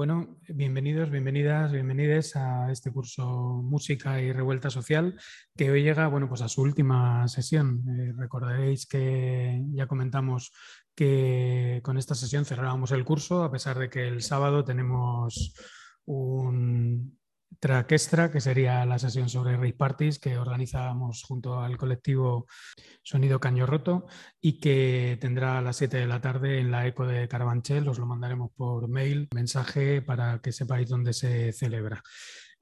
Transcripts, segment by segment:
Bueno, bienvenidos, bienvenidas, bienvenides a este curso Música y Revuelta Social que hoy llega bueno, pues a su última sesión. Eh, recordaréis que ya comentamos que con esta sesión cerrábamos el curso, a pesar de que el sábado tenemos un, track extra, que sería la sesión sobre race parties que organizamos junto al colectivo Sonido Caño Roto y que tendrá a las 7 de la tarde en la ECO de Carabanchel. Os lo mandaremos por mail, mensaje para que sepáis dónde se celebra.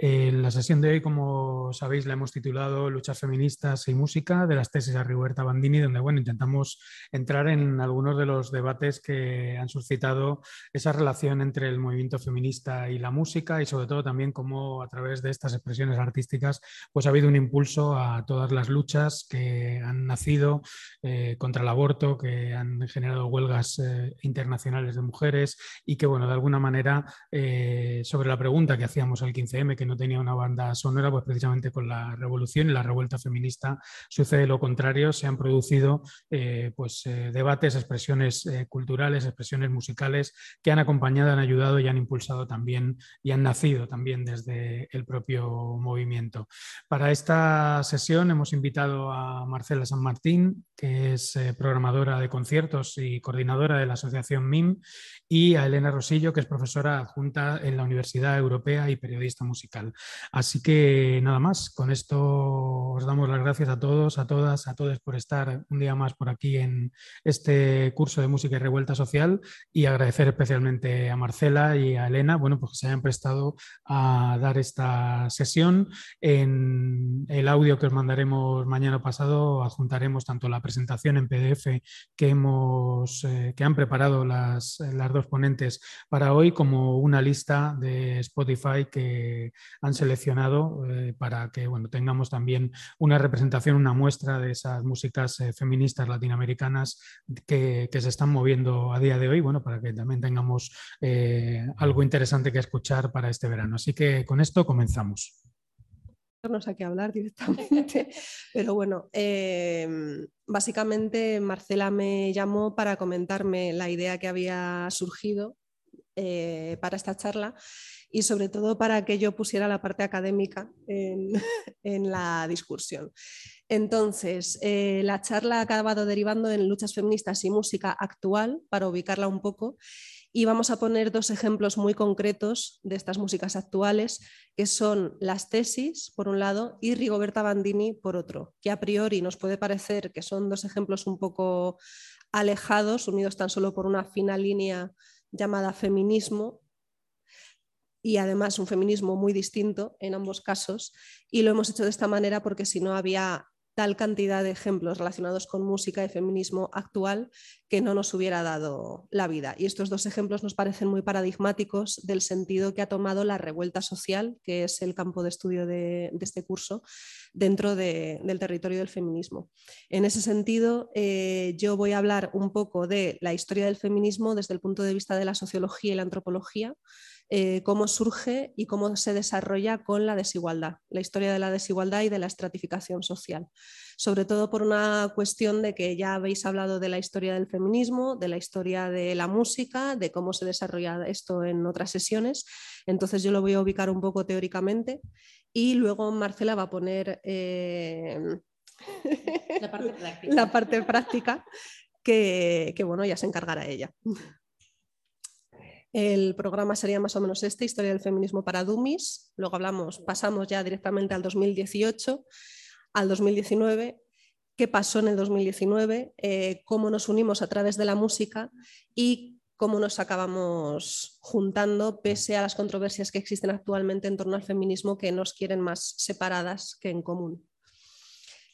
En la sesión de hoy, como sabéis, la hemos titulado Luchas feministas y música de las tesis a Rigoberta Bandini, donde bueno, intentamos entrar en algunos de los debates que han suscitado esa relación entre el movimiento feminista y la música y sobre todo también cómo a través de estas expresiones artísticas pues ha habido un impulso a todas las luchas que han nacido eh, contra el aborto, que han generado huelgas eh, internacionales de mujeres y que bueno, de alguna manera eh, sobre la pregunta que hacíamos al 15M, que no tenía una banda sonora, pues precisamente con la revolución y la revuelta feminista sucede lo contrario, se han producido eh, pues, eh, debates, expresiones eh, culturales, expresiones musicales que han acompañado, han ayudado y han impulsado también y han nacido también desde el propio movimiento. Para esta sesión hemos invitado a Marcela San Martín, que es programadora de conciertos y coordinadora de la asociación MIM, y a Elena Rosillo, que es profesora adjunta en la Universidad Europea y periodista musical. Así que nada más, con esto os damos las gracias a todos, a todas, a todos por estar un día más por aquí en este curso de música y revuelta social y agradecer especialmente a Marcela y a Elena, bueno, pues que se hayan prestado a dar esta sesión. En el audio que os mandaremos mañana pasado adjuntaremos tanto la presentación en PDF que, hemos, eh, que han preparado las, las dos ponentes para hoy como una lista de Spotify que han seleccionado eh, para que bueno, tengamos también una representación, una muestra de esas músicas eh, feministas latinoamericanas que, se están moviendo a día de hoy, bueno, para que también tengamos eh, algo interesante que escuchar para este verano. Así que con esto comenzamos no sé qué hablar directamente, pero bueno, em, básicamente Marcela me llamó para comentarme la idea que había surgido para esta charla y sobre todo para que yo pusiera la parte académica en, la discusión. Entonces, eh, la charla ha acabado derivando en luchas feministas y música actual, para ubicarla un poco, y vamos a poner dos ejemplos muy concretos de estas músicas actuales, que son las tesis, por un lado, y Rigoberta Bandini, por otro, que a priori nos puede parecer que son dos ejemplos un poco alejados, unidos tan solo por una fina línea llamada feminismo, y además un feminismo muy distinto en ambos casos. Y lo hemos hecho de esta manera porque si no había tal cantidad de ejemplos relacionados con música y feminismo actual que no nos hubiera dado la vida. Y estos dos ejemplos nos parecen muy paradigmáticos del sentido que ha tomado la revuelta social, que es el campo de estudio de, este curso, dentro del territorio del feminismo. En ese sentido, eh, yo voy a hablar un poco de la historia del feminismo desde el punto de vista de la sociología y la antropología eh, cómo surge y cómo se desarrolla con la desigualdad, la historia de la desigualdad y de la estratificación social. Sobre todo por una cuestión de que ya habéis hablado de la historia del feminismo, de la historia de la música, de cómo se desarrolla esto en otras sesiones. Entonces yo lo voy a ubicar un poco teóricamente y luego Marcela va a poner eh, la parte práctica, que, que bueno, ya se encargará ella. El programa sería más o menos este, Historia del Feminismo para Dummies. Luego hablamos, pasamos ya directamente al 2018, al 2019, qué pasó en el 2019, eh, cómo nos unimos a través de la música y cómo nos acabamos juntando pese a las controversias que existen actualmente en torno al feminismo que nos quieren más separadas que en común.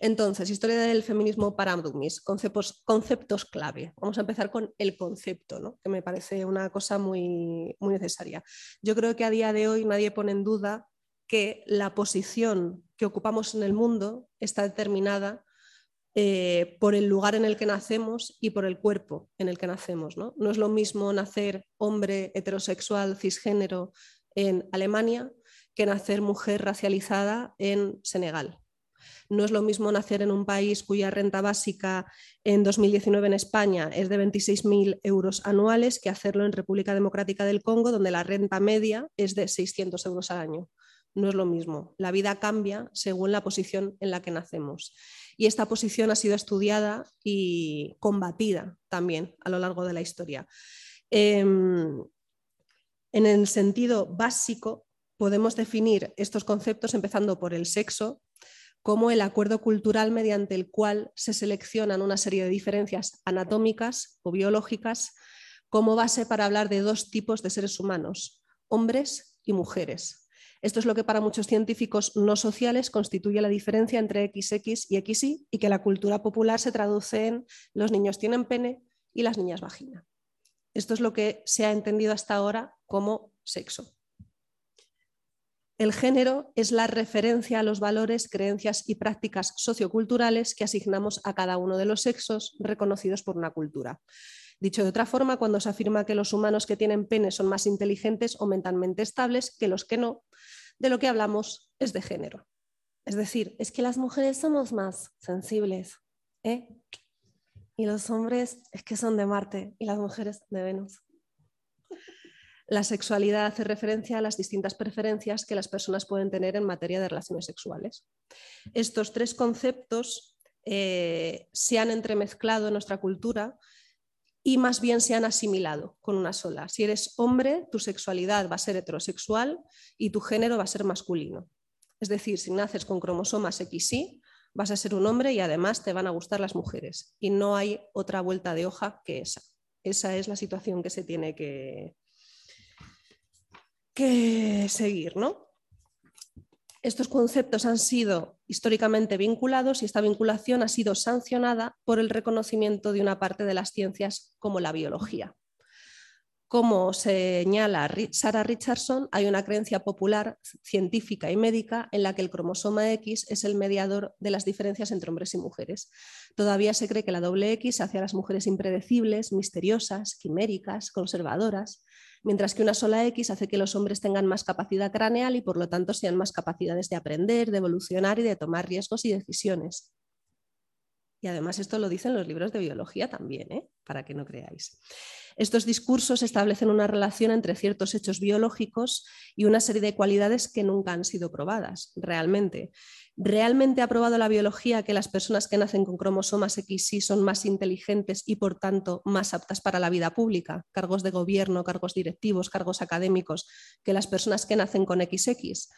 Entonces, historia del feminismo para dummies, conceptos, conceptos clave. Vamos a empezar con el concepto, que me parece una cosa muy, muy necesaria. Yo creo que a día de hoy nadie pone en duda que la posición que ocupamos en el mundo está determinada eh, por el lugar en el que nacemos y por el cuerpo en el que nacemos. ¿no? no es lo mismo nacer hombre heterosexual cisgénero en Alemania que nacer mujer racializada en Senegal. No es lo mismo nacer en un país cuya renta básica en 2019 en España es de 26.000 euros anuales que hacerlo en República Democrática del Congo, donde la renta media es de 600 euros al año. No es lo mismo. La vida cambia según la posición en la que nacemos. Y esta posición ha sido estudiada y combatida también a lo largo de la historia. Em, en el sentido básico, podemos definir estos conceptos empezando por el sexo como el acuerdo cultural mediante el cual se seleccionan una serie de diferencias anatómicas o biológicas como base para hablar de dos tipos de seres humanos, hombres y mujeres. Esto es lo que para muchos científicos no sociales constituye la diferencia entre XX y XY y que la cultura popular se traduce en los niños tienen pene y las niñas vagina. Esto es lo que se ha entendido hasta ahora como sexo. El género es la referencia a los valores, creencias y prácticas socioculturales que asignamos a cada uno de los sexos reconocidos por una cultura. Dicho de otra forma, cuando se afirma que los humanos que tienen pene son más inteligentes o mentalmente estables que los que no, de lo que hablamos es de género. Es decir, es que las mujeres somos más sensibles, ¿eh? y los hombres es que son de Marte y las mujeres de Venus. La sexualidad hace referencia a las distintas preferencias que las personas pueden tener en materia de relaciones sexuales. Estos tres conceptos eh, se han entremezclado en nuestra cultura y más bien se han asimilado con una sola. Si eres hombre, tu sexualidad va a ser heterosexual y tu género va a ser masculino. Es decir, si naces con cromosomas XY, vas a ser un hombre y además te van a gustar las mujeres. Y no hay otra vuelta de hoja que esa. Esa es la situación que se tiene que, que seguir, ¿no? Estos conceptos han sido históricamente vinculados y esta vinculación ha sido sancionada por el reconocimiento de una parte de las ciencias como la biología. Como señala Sarah Richardson, hay una creencia popular científica y médica en la que el cromosoma X es el mediador de las diferencias entre hombres y mujeres. Todavía se cree que la doble X hace a las mujeres impredecibles, misteriosas, quiméricas, conservadoras, mientras que una sola X hace que los hombres tengan más capacidad craneal y por lo tanto sean más capacidades de aprender, de evolucionar y de tomar riesgos y decisiones. Y además esto lo dicen los libros de biología también, ¿eh? para que no creáis. Estos discursos establecen una relación entre ciertos hechos biológicos y una serie de cualidades que nunca han sido probadas realmente. ¿Realmente ha probado la biología que las personas que nacen con cromosomas XY son más inteligentes y por tanto más aptas para la vida pública, cargos de gobierno, cargos directivos, cargos académicos, que las personas que nacen con XX?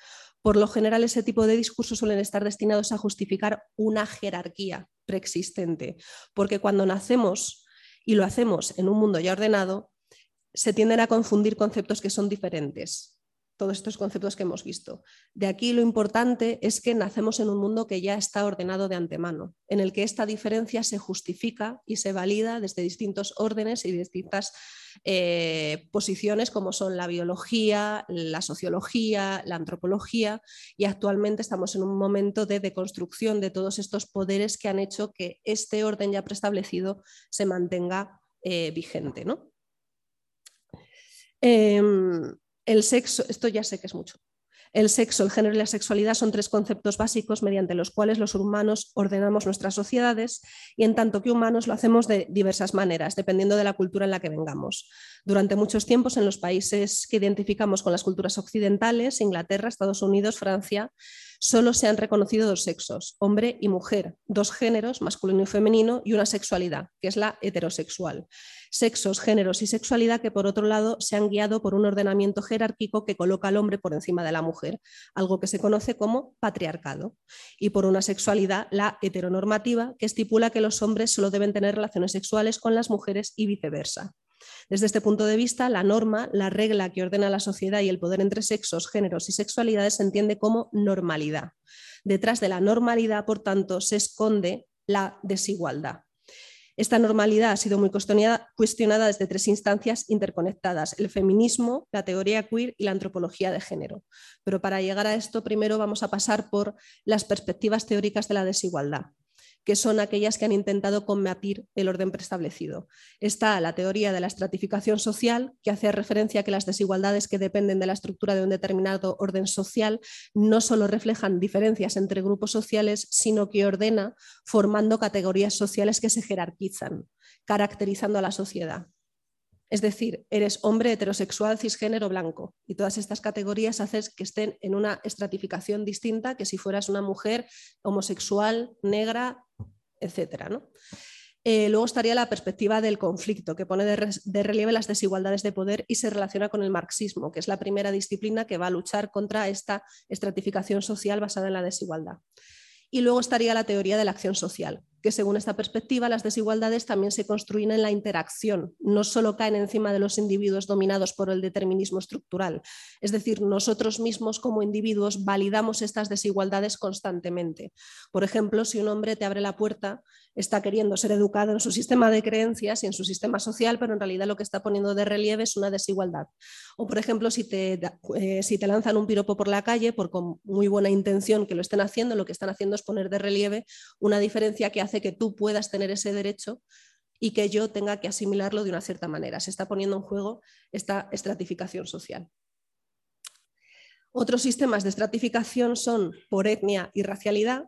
Por lo general, ese tipo de discursos suelen estar destinados a justificar una jerarquía preexistente, porque cuando nacemos y lo hacemos en un mundo ya ordenado, se tienden a confundir conceptos que son diferentes todos estos conceptos que hemos visto. De aquí lo importante es que nacemos en un mundo que ya está ordenado de antemano, en el que esta diferencia se justifica y se valida desde distintos órdenes y distintas eh, posiciones como son la biología, la sociología, la antropología y actualmente estamos en un momento de deconstrucción de todos estos poderes que han hecho que este orden ya preestablecido se mantenga eh, vigente. ¿no? Em, el sexo, esto ya sé que es mucho. El sexo, el género y la sexualidad son tres conceptos básicos mediante los cuales los humanos ordenamos nuestras sociedades y en tanto que humanos lo hacemos de diversas maneras, dependiendo de la cultura en la que vengamos. Durante muchos tiempos en los países que identificamos con las culturas occidentales, Inglaterra, Estados Unidos, Francia, solo se han reconocido dos sexos, hombre y mujer, dos géneros, masculino y femenino, y una sexualidad, que es la heterosexual. Sexos, géneros y sexualidad que, por otro lado, se han guiado por un ordenamiento jerárquico que coloca al hombre por encima de la mujer, algo que se conoce como patriarcado, y por una sexualidad, la heteronormativa, que estipula que los hombres solo deben tener relaciones sexuales con las mujeres y viceversa. Desde este punto de vista, la norma, la regla que ordena la sociedad y el poder entre sexos, géneros y sexualidades se entiende como normalidad. Detrás de la normalidad, por tanto, se esconde la desigualdad. Esta normalidad ha sido muy cuestionada desde tres instancias interconectadas, el feminismo, la teoría queer y la antropología de género. Pero para llegar a esto, primero vamos a pasar por las perspectivas teóricas de la desigualdad. Que son aquellas que han intentado combatir el orden preestablecido. Está la teoría de la estratificación social, que hace referencia a que las desigualdades que dependen de la estructura de un determinado orden social no solo reflejan diferencias entre grupos sociales, sino que ordena formando categorías sociales que se jerarquizan, caracterizando a la sociedad. Es decir, eres hombre heterosexual, cisgénero, blanco. Y todas estas categorías haces que estén en una estratificación distinta que si fueras una mujer homosexual, negra, etc. Eh, luego estaría la perspectiva del conflicto, que pone de, relieve las desigualdades de poder y se relaciona con el marxismo, que es la primera disciplina que va a luchar contra esta estratificación social basada en la desigualdad. Y luego estaría la teoría de la acción social, que según esta perspectiva las desigualdades también se construyen en la interacción, no solo caen encima de los individuos dominados por el determinismo estructural. Es decir, nosotros mismos como individuos validamos estas desigualdades constantemente. Por ejemplo, si un hombre te abre la puerta, está queriendo ser educado en su sistema de creencias y en su sistema social, pero en realidad lo que está poniendo de relieve es una desigualdad. O, por ejemplo, si te, eh, si te lanzan un piropo por la calle, por con muy buena intención que lo estén haciendo, lo que están haciendo es poner de relieve una diferencia que hace que tú puedas tener ese derecho y que yo tenga que asimilarlo de una cierta manera. Se está poniendo en juego esta estratificación social. Otros sistemas de estratificación son por etnia y racialidad,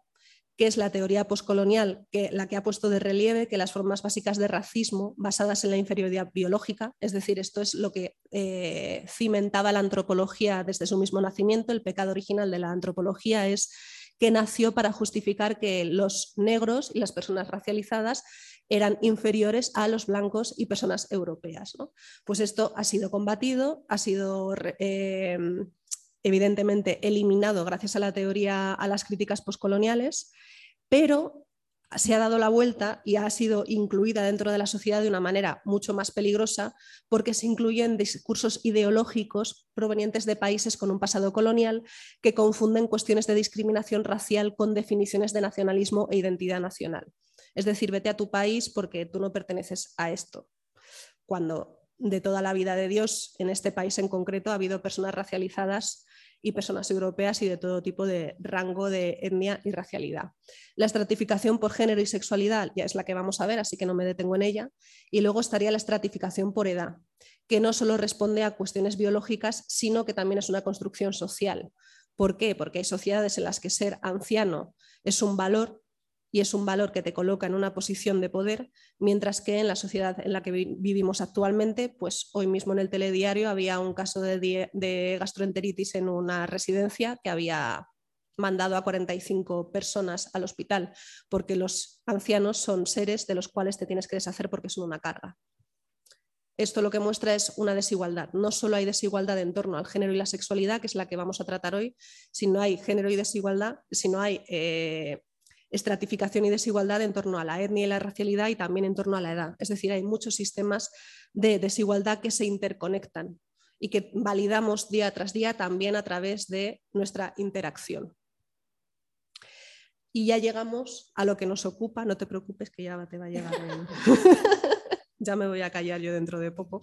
que es la teoría postcolonial, que, la que ha puesto de relieve que las formas básicas de racismo basadas en la inferioridad biológica, es decir, esto es lo que eh, cimentaba la antropología desde su mismo nacimiento, el pecado original de la antropología es que nació para justificar que los negros y las personas racializadas eran inferiores a los blancos y personas europeas. Pues esto ha sido combatido, ha sido em, evidentemente eliminado gracias a la teoría, a las críticas postcoloniales, pero se ha dado la vuelta y ha sido incluida dentro de la sociedad de una manera mucho más peligrosa porque se incluyen discursos ideológicos provenientes de países con un pasado colonial que confunden cuestiones de discriminación racial con definiciones de nacionalismo e identidad nacional. Es decir, vete a tu país porque tú no perteneces a esto. Cuando de toda la vida de Dios, en este país en concreto, ha habido personas racializadas y personas europeas y de todo tipo de rango de etnia y racialidad. La estratificación por género y sexualidad ya es la que vamos a ver, así que no me detengo en ella. Y luego estaría la estratificación por edad, que no solo responde a cuestiones biológicas, sino que también es una construcción social. ¿Por qué? Porque hay sociedades en las que ser anciano es un valor y es un valor que te coloca en una posición de poder, mientras que en la sociedad en la que vivimos actualmente, pues hoy mismo en el telediario había un caso de, gastroenteritis en una residencia que había mandado a 45 personas al hospital, porque los ancianos son seres de los cuales te tienes que deshacer porque son una carga. Esto lo que muestra es una desigualdad. No solo hay desigualdad en torno al género y la sexualidad, que es la que vamos a tratar hoy, sino hay género y desigualdad, sino hay eh, estratificación y desigualdad en torno a la etnia y la racialidad y también en torno a la edad. Es decir, hay muchos sistemas de desigualdad que se interconectan y que validamos día tras día también a través de nuestra interacción. Y ya llegamos a lo que nos ocupa, no te preocupes que ya te va a llegar. ya me voy a callar yo dentro de poco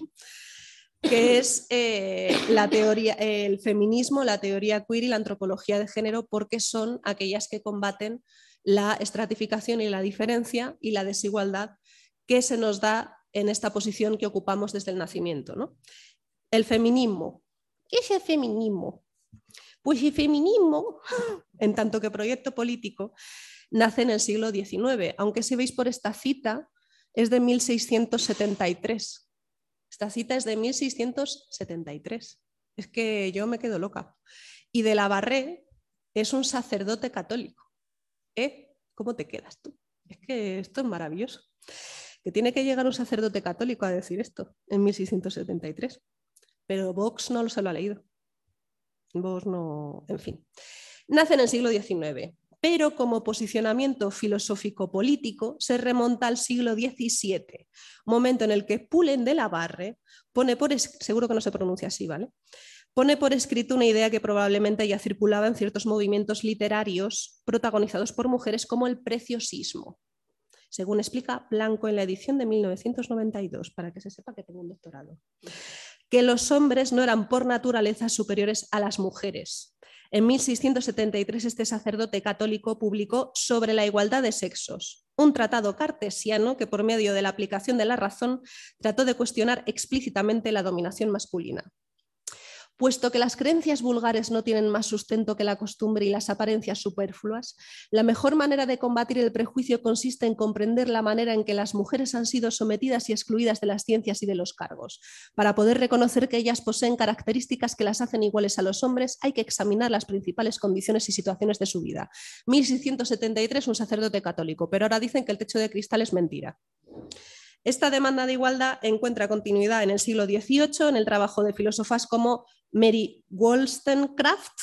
que es eh, la teoría, el feminismo, la teoría queer y la antropología de género, porque son aquellas que combaten la estratificación y la diferencia y la desigualdad que se nos da en esta posición que ocupamos desde el nacimiento. ¿no? El feminismo. ¿Qué es el feminismo? Pues el feminismo, en tanto que proyecto político, nace en el siglo XIX, aunque si veis por esta cita, es de 1673. Esta cita es de 1673. Es que yo me quedo loca. Y de la Barré es un sacerdote católico. ¿Eh? ¿Cómo te quedas tú? Es que esto es maravilloso. Que tiene que llegar un sacerdote católico a decir esto en 1673. Pero Vox no se lo ha leído. Vox no, en fin. Nace en el siglo XIX, pero como posicionamiento filosófico-político se remonta al siglo XVII, momento en el que Pulen de la Barre pone por, seguro que no se pronuncia así, ¿vale? Pone por escrito una idea que probablemente ya circulaba en ciertos movimientos literarios protagonizados por mujeres como el preciosismo, según explica Blanco en la edición de 1992, para que se sepa que tengo un doctorado, que los hombres no eran por naturaleza superiores a las mujeres, En 1673 este sacerdote católico publicó Sobre la igualdad de sexos, un tratado cartesiano que por medio de la aplicación de la razón trató de cuestionar explícitamente la dominación masculina. Puesto que las creencias vulgares no tienen más sustento que la costumbre y las apariencias superfluas, la mejor manera de combatir el prejuicio consiste en comprender la manera en que las mujeres han sido sometidas y excluidas de las ciencias y de los cargos. Para poder reconocer que ellas poseen características que las hacen iguales a los hombres, hay que examinar las principales condiciones y situaciones de su vida. 1673, un sacerdote católico, pero ahora dicen que el techo de cristal es mentira. Esta demanda de igualdad encuentra continuidad en el siglo XVIII en el trabajo de filósofas como Mary Wollstonecraft,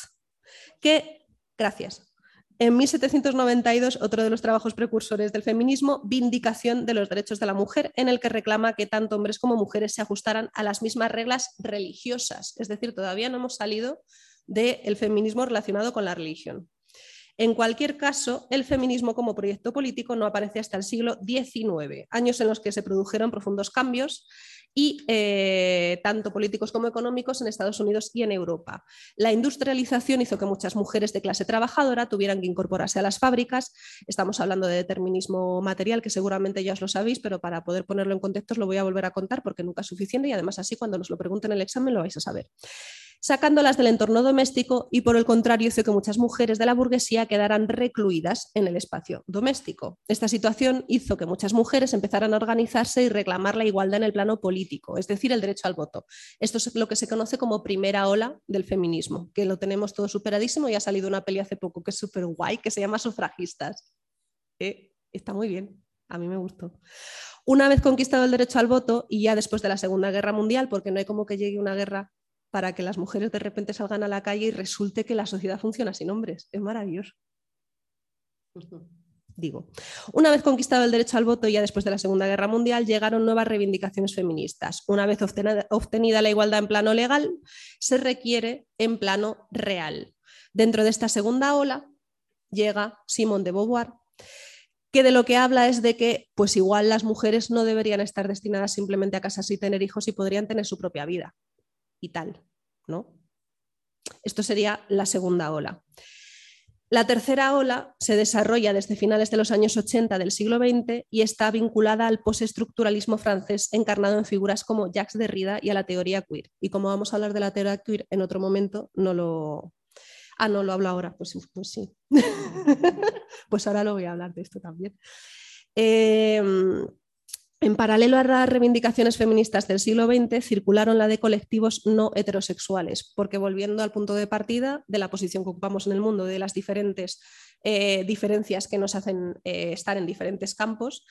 que, gracias, en 1792, otro de los trabajos precursores del feminismo, Vindicación de los Derechos de la Mujer, en el que reclama que tanto hombres como mujeres se ajustaran a las mismas reglas religiosas. Es decir, todavía no hemos salido del feminismo relacionado con la religión. En cualquier caso, el feminismo como proyecto político no aparece hasta el siglo XIX, años en los que se produjeron profundos cambios y eh, tanto políticos como económicos en Estados Unidos y en Europa. La industrialización hizo que muchas mujeres de clase trabajadora tuvieran que incorporarse a las fábricas. Estamos hablando de determinismo material, que seguramente ya os lo sabéis, pero para poder ponerlo en contexto os lo voy a volver a contar porque nunca es suficiente y además así cuando nos lo pregunten en el examen lo vais a saber sacándolas del entorno doméstico y por el contrario hizo que muchas mujeres de la burguesía quedaran recluidas en el espacio doméstico. Esta situación hizo que muchas mujeres empezaran a organizarse y reclamar la igualdad en el plano político, es decir, el derecho al voto. Esto es lo que se conoce como primera ola del feminismo, que lo tenemos todo superadísimo y ha salido una peli hace poco que es súper guay, que se llama Sufragistas. Eh, está muy bien, a mí me gustó. Una vez conquistado el derecho al voto y ya después de la Segunda Guerra Mundial, porque no hay como que llegue una guerra para que las mujeres de repente salgan a la calle y resulte que la sociedad funciona sin hombres. Es maravilloso. Digo, una vez conquistado el derecho al voto, ya después de la Segunda Guerra Mundial, llegaron nuevas reivindicaciones feministas. Una vez obtenida la igualdad en plano legal, se requiere en plano real. Dentro de esta segunda ola llega Simone de Beauvoir, que de lo que habla es de que, pues igual las mujeres no deberían estar destinadas simplemente a casarse y tener hijos y podrían tener su propia vida y tal. ¿no? Esto sería la segunda ola. La tercera ola se desarrolla desde finales de los años 80 del siglo XX y está vinculada al postestructuralismo francés encarnado en figuras como Jacques Derrida y a la teoría queer. Y como vamos a hablar de la teoría queer en otro momento, no lo... Ah, no, lo hablo ahora. Pues, pues sí. pues ahora lo voy a hablar de esto también. Eh, en paralelo a las reivindicaciones feministas del siglo XX, circularon la de colectivos no heterosexuales, porque volviendo al punto de partida de la posición que ocupamos en el mundo, de las diferentes eh, diferencias que nos hacen eh, estar en diferentes campos,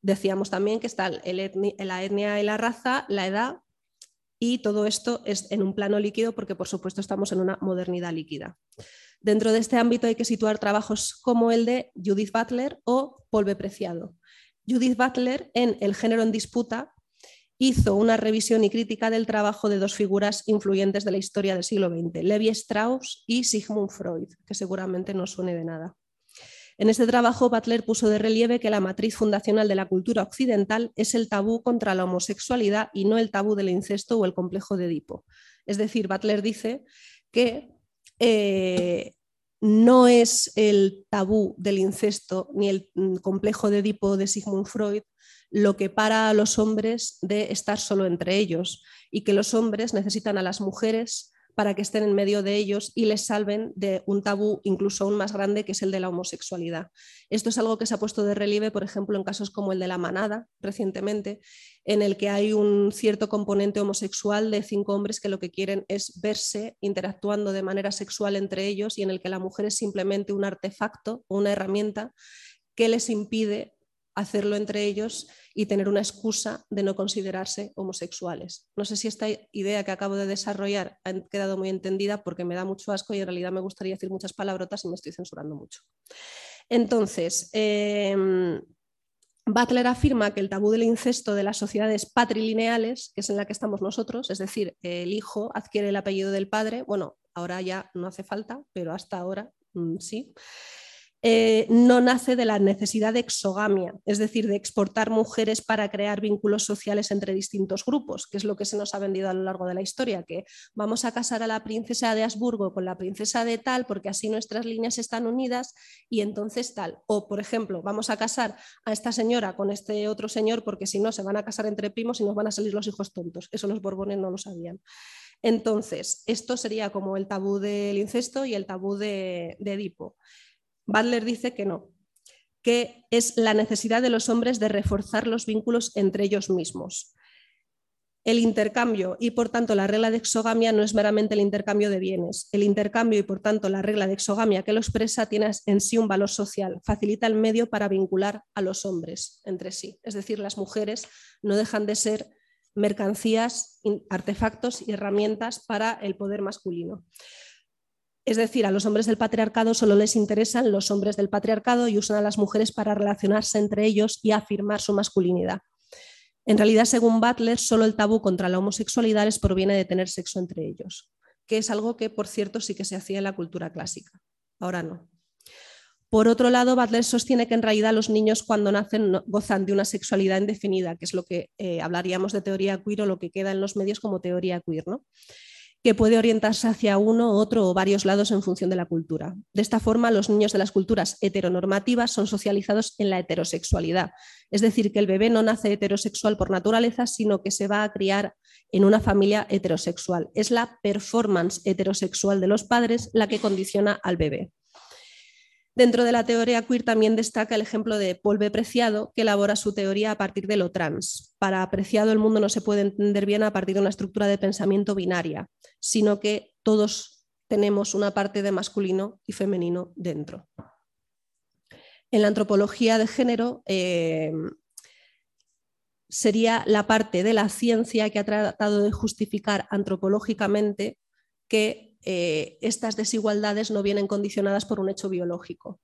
decíamos también que está la etnia y la raza, la edad, y todo esto es en un plano líquido porque, por supuesto, estamos en una modernidad líquida. Dentro de este ámbito hay que situar trabajos como el de Judith Butler o Paul Preciado Judith Butler, en El género en disputa, hizo una revisión y crítica del trabajo de dos figuras influyentes de la historia del siglo XX, Levi Strauss y Sigmund Freud, que seguramente no suene de nada. En este trabajo, Butler puso de relieve que la matriz fundacional de la cultura occidental es el tabú contra la homosexualidad y no el tabú del incesto o el complejo de Edipo. Es decir, Butler dice que eh, no es el tabú del incesto ni el mm, complejo de Edipo de Sigmund Freud lo que para a los hombres de estar solo entre ellos y que los hombres necesitan a las mujeres para que estén en medio de ellos y les salven de un tabú incluso aún más grande que es el de la homosexualidad. Esto es algo que se ha puesto de relieve, por ejemplo, en casos como el de la manada recientemente, en el que hay un cierto componente homosexual de cinco hombres que lo que quieren es verse interactuando de manera sexual entre ellos y en el que la mujer es simplemente un artefacto o una herramienta que les impide hacerlo entre ellos y tener una excusa de no considerarse homosexuales. No sé si esta idea que acabo de desarrollar ha quedado muy entendida porque me da mucho asco y en realidad me gustaría decir muchas palabrotas y me estoy censurando mucho. Entonces, em, Butler afirma que el tabú del incesto de las sociedades patrilineales, que es en la que estamos nosotros, es decir, el hijo adquiere el apellido del padre, bueno, ahora ya no hace falta, pero hasta ahora mm, sí, eh, no nace de la necesidad de exogamia, es decir, de exportar mujeres para crear vínculos sociales entre distintos grupos, que es lo que se nos ha vendido a lo largo de la historia, que vamos a casar a la princesa de Habsburgo con la princesa de tal, porque así nuestras líneas están unidas y entonces tal. O, por ejemplo, vamos a casar a esta señora con este otro señor, porque si no se van a casar entre primos y nos van a salir los hijos tontos. Eso los borbones no lo sabían. Entonces, esto sería como el tabú del incesto y el tabú de, de Edipo. Butler dice que no, que es la necesidad de los hombres de reforzar los vínculos entre ellos mismos. El intercambio y por tanto la regla de exogamia no es meramente el intercambio de bienes. El intercambio y por tanto la regla de exogamia que lo expresa tiene en sí un valor social, facilita el medio para vincular a los hombres entre sí. Es decir, las mujeres no dejan de ser mercancías, artefactos y herramientas para el poder masculino. Es decir, a los hombres del patriarcado solo les interesan los hombres del patriarcado y usan a las mujeres para relacionarse entre ellos y afirmar su masculinidad. En realidad, según Butler, solo el tabú contra la homosexualidad les proviene de tener sexo entre ellos, que es algo que, por cierto, sí que se hacía en la cultura clásica. Ahora no. Por otro lado, Butler sostiene que en realidad los niños cuando nacen gozan de una sexualidad indefinida, que es lo que eh, hablaríamos de teoría queer o lo que queda en los medios como teoría queer. ¿no? Que puede orientarse hacia uno, otro o varios lados en función de la cultura. De esta forma, los niños de las culturas heteronormativas son socializados en la heterosexualidad, es decir, que el bebé no nace heterosexual por naturaleza, sino que se va a criar en una familia heterosexual. Es la performance heterosexual de los padres la que condiciona al bebé. Dentro de la teoría queer también destaca el ejemplo de Paul B. Preciado, que elabora su teoría a partir de lo trans. Para Apreciado el mundo no se puede entender bien a partir de una estructura de pensamiento binaria, sino que todos tenemos una parte de masculino y femenino dentro. En la antropología de género eh, sería la parte de la ciencia que ha tratado de justificar antropológicamente que eh, estas desigualdades no vienen condicionadas por un hecho biológico.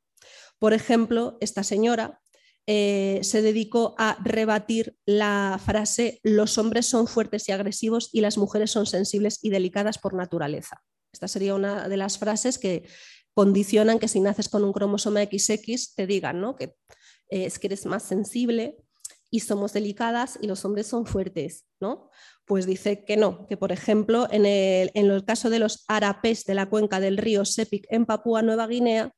Por ejemplo, esta señora eh, se dedicó a rebatir la frase los hombres son fuertes y agresivos y las mujeres son sensibles y delicadas por naturaleza. Esta sería una de las frases que condicionan que si naces con un cromosoma XX te digan ¿no? que eh, es que eres más sensible y somos delicadas y los hombres son fuertes, ¿no? Pues dice que no, que por ejemplo en el, en el caso de los arapés de la cuenca del río Sepik en Papúa Nueva Guinea,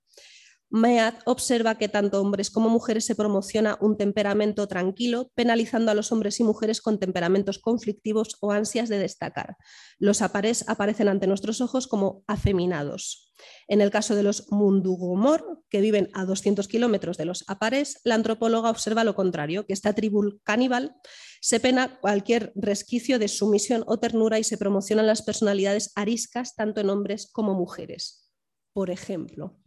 Mead observa que tanto hombres como mujeres se promociona un temperamento tranquilo, penalizando a los hombres y mujeres con temperamentos conflictivos o ansias de destacar. Los aparés aparecen ante nuestros ojos como afeminados. En el caso de los mundugomor, que viven a 200 kilómetros de los aparés, la antropóloga observa lo contrario, que esta tribu caníbal se pena cualquier resquicio de sumisión o ternura y se promocionan las personalidades ariscas tanto en hombres como mujeres. Por ejemplo,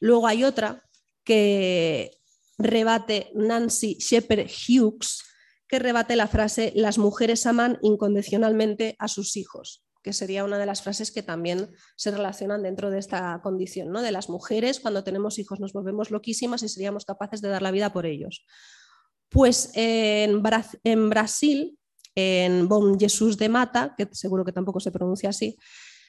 Luego hay otra que rebate Nancy Shepard Hughes, que rebate la frase las mujeres aman incondicionalmente a sus hijos, que sería una de las frases que también se relacionan dentro de esta condición, ¿no? de las mujeres cuando tenemos hijos nos volvemos loquísimas y seríamos capaces de dar la vida por ellos. Pues en, Brasil, en Bom Jesús de Mata, que seguro que tampoco se pronuncia así,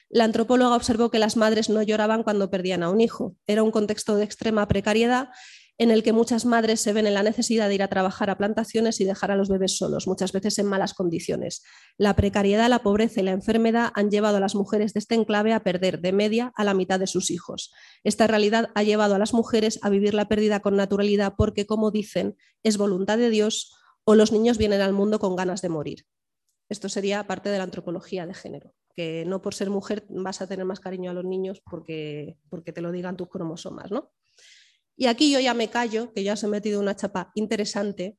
la antropóloga observó que las madres no lloraban cuando perdían a un hijo. Era un contexto de extrema precariedad en el que muchas madres se ven en la necesidad de ir a trabajar a plantaciones y dejar a los bebés solos, muchas veces en malas condiciones. La precariedad, la pobreza y la enfermedad han llevado a las mujeres de este enclave a perder de media a la mitad de sus hijos. Esta realidad ha llevado a las mujeres a vivir la pérdida con naturalidad porque, como dicen, es voluntad de Dios o los niños vienen al mundo con ganas de morir. Esto sería parte de la antropología de género que no por ser mujer vas a tener más cariño a los niños porque, porque te lo digan tus cromosomas, ¿no? Y aquí yo ya me callo, que ya os he metido una chapa interesante,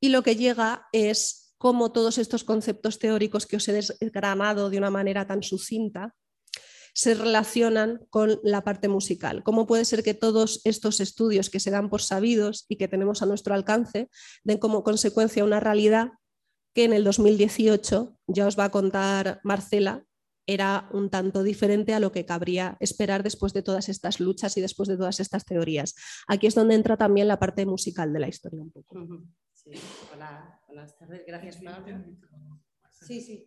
y lo que llega es cómo todos estos conceptos teóricos que os he desgranado de una manera tan sucinta se relacionan con la parte musical. ¿Cómo puede ser que todos estos estudios que se dan por sabidos y que tenemos a nuestro alcance den como consecuencia una realidad que en el 2018, ya os va a contar Marcela, era un tanto diferente a lo que cabría esperar después de todas estas luchas y después de todas estas teorías. Aquí es donde entra también la parte musical de la historia un poco. Sí. Hola, buenas tardes. Gracias, Sí, sí.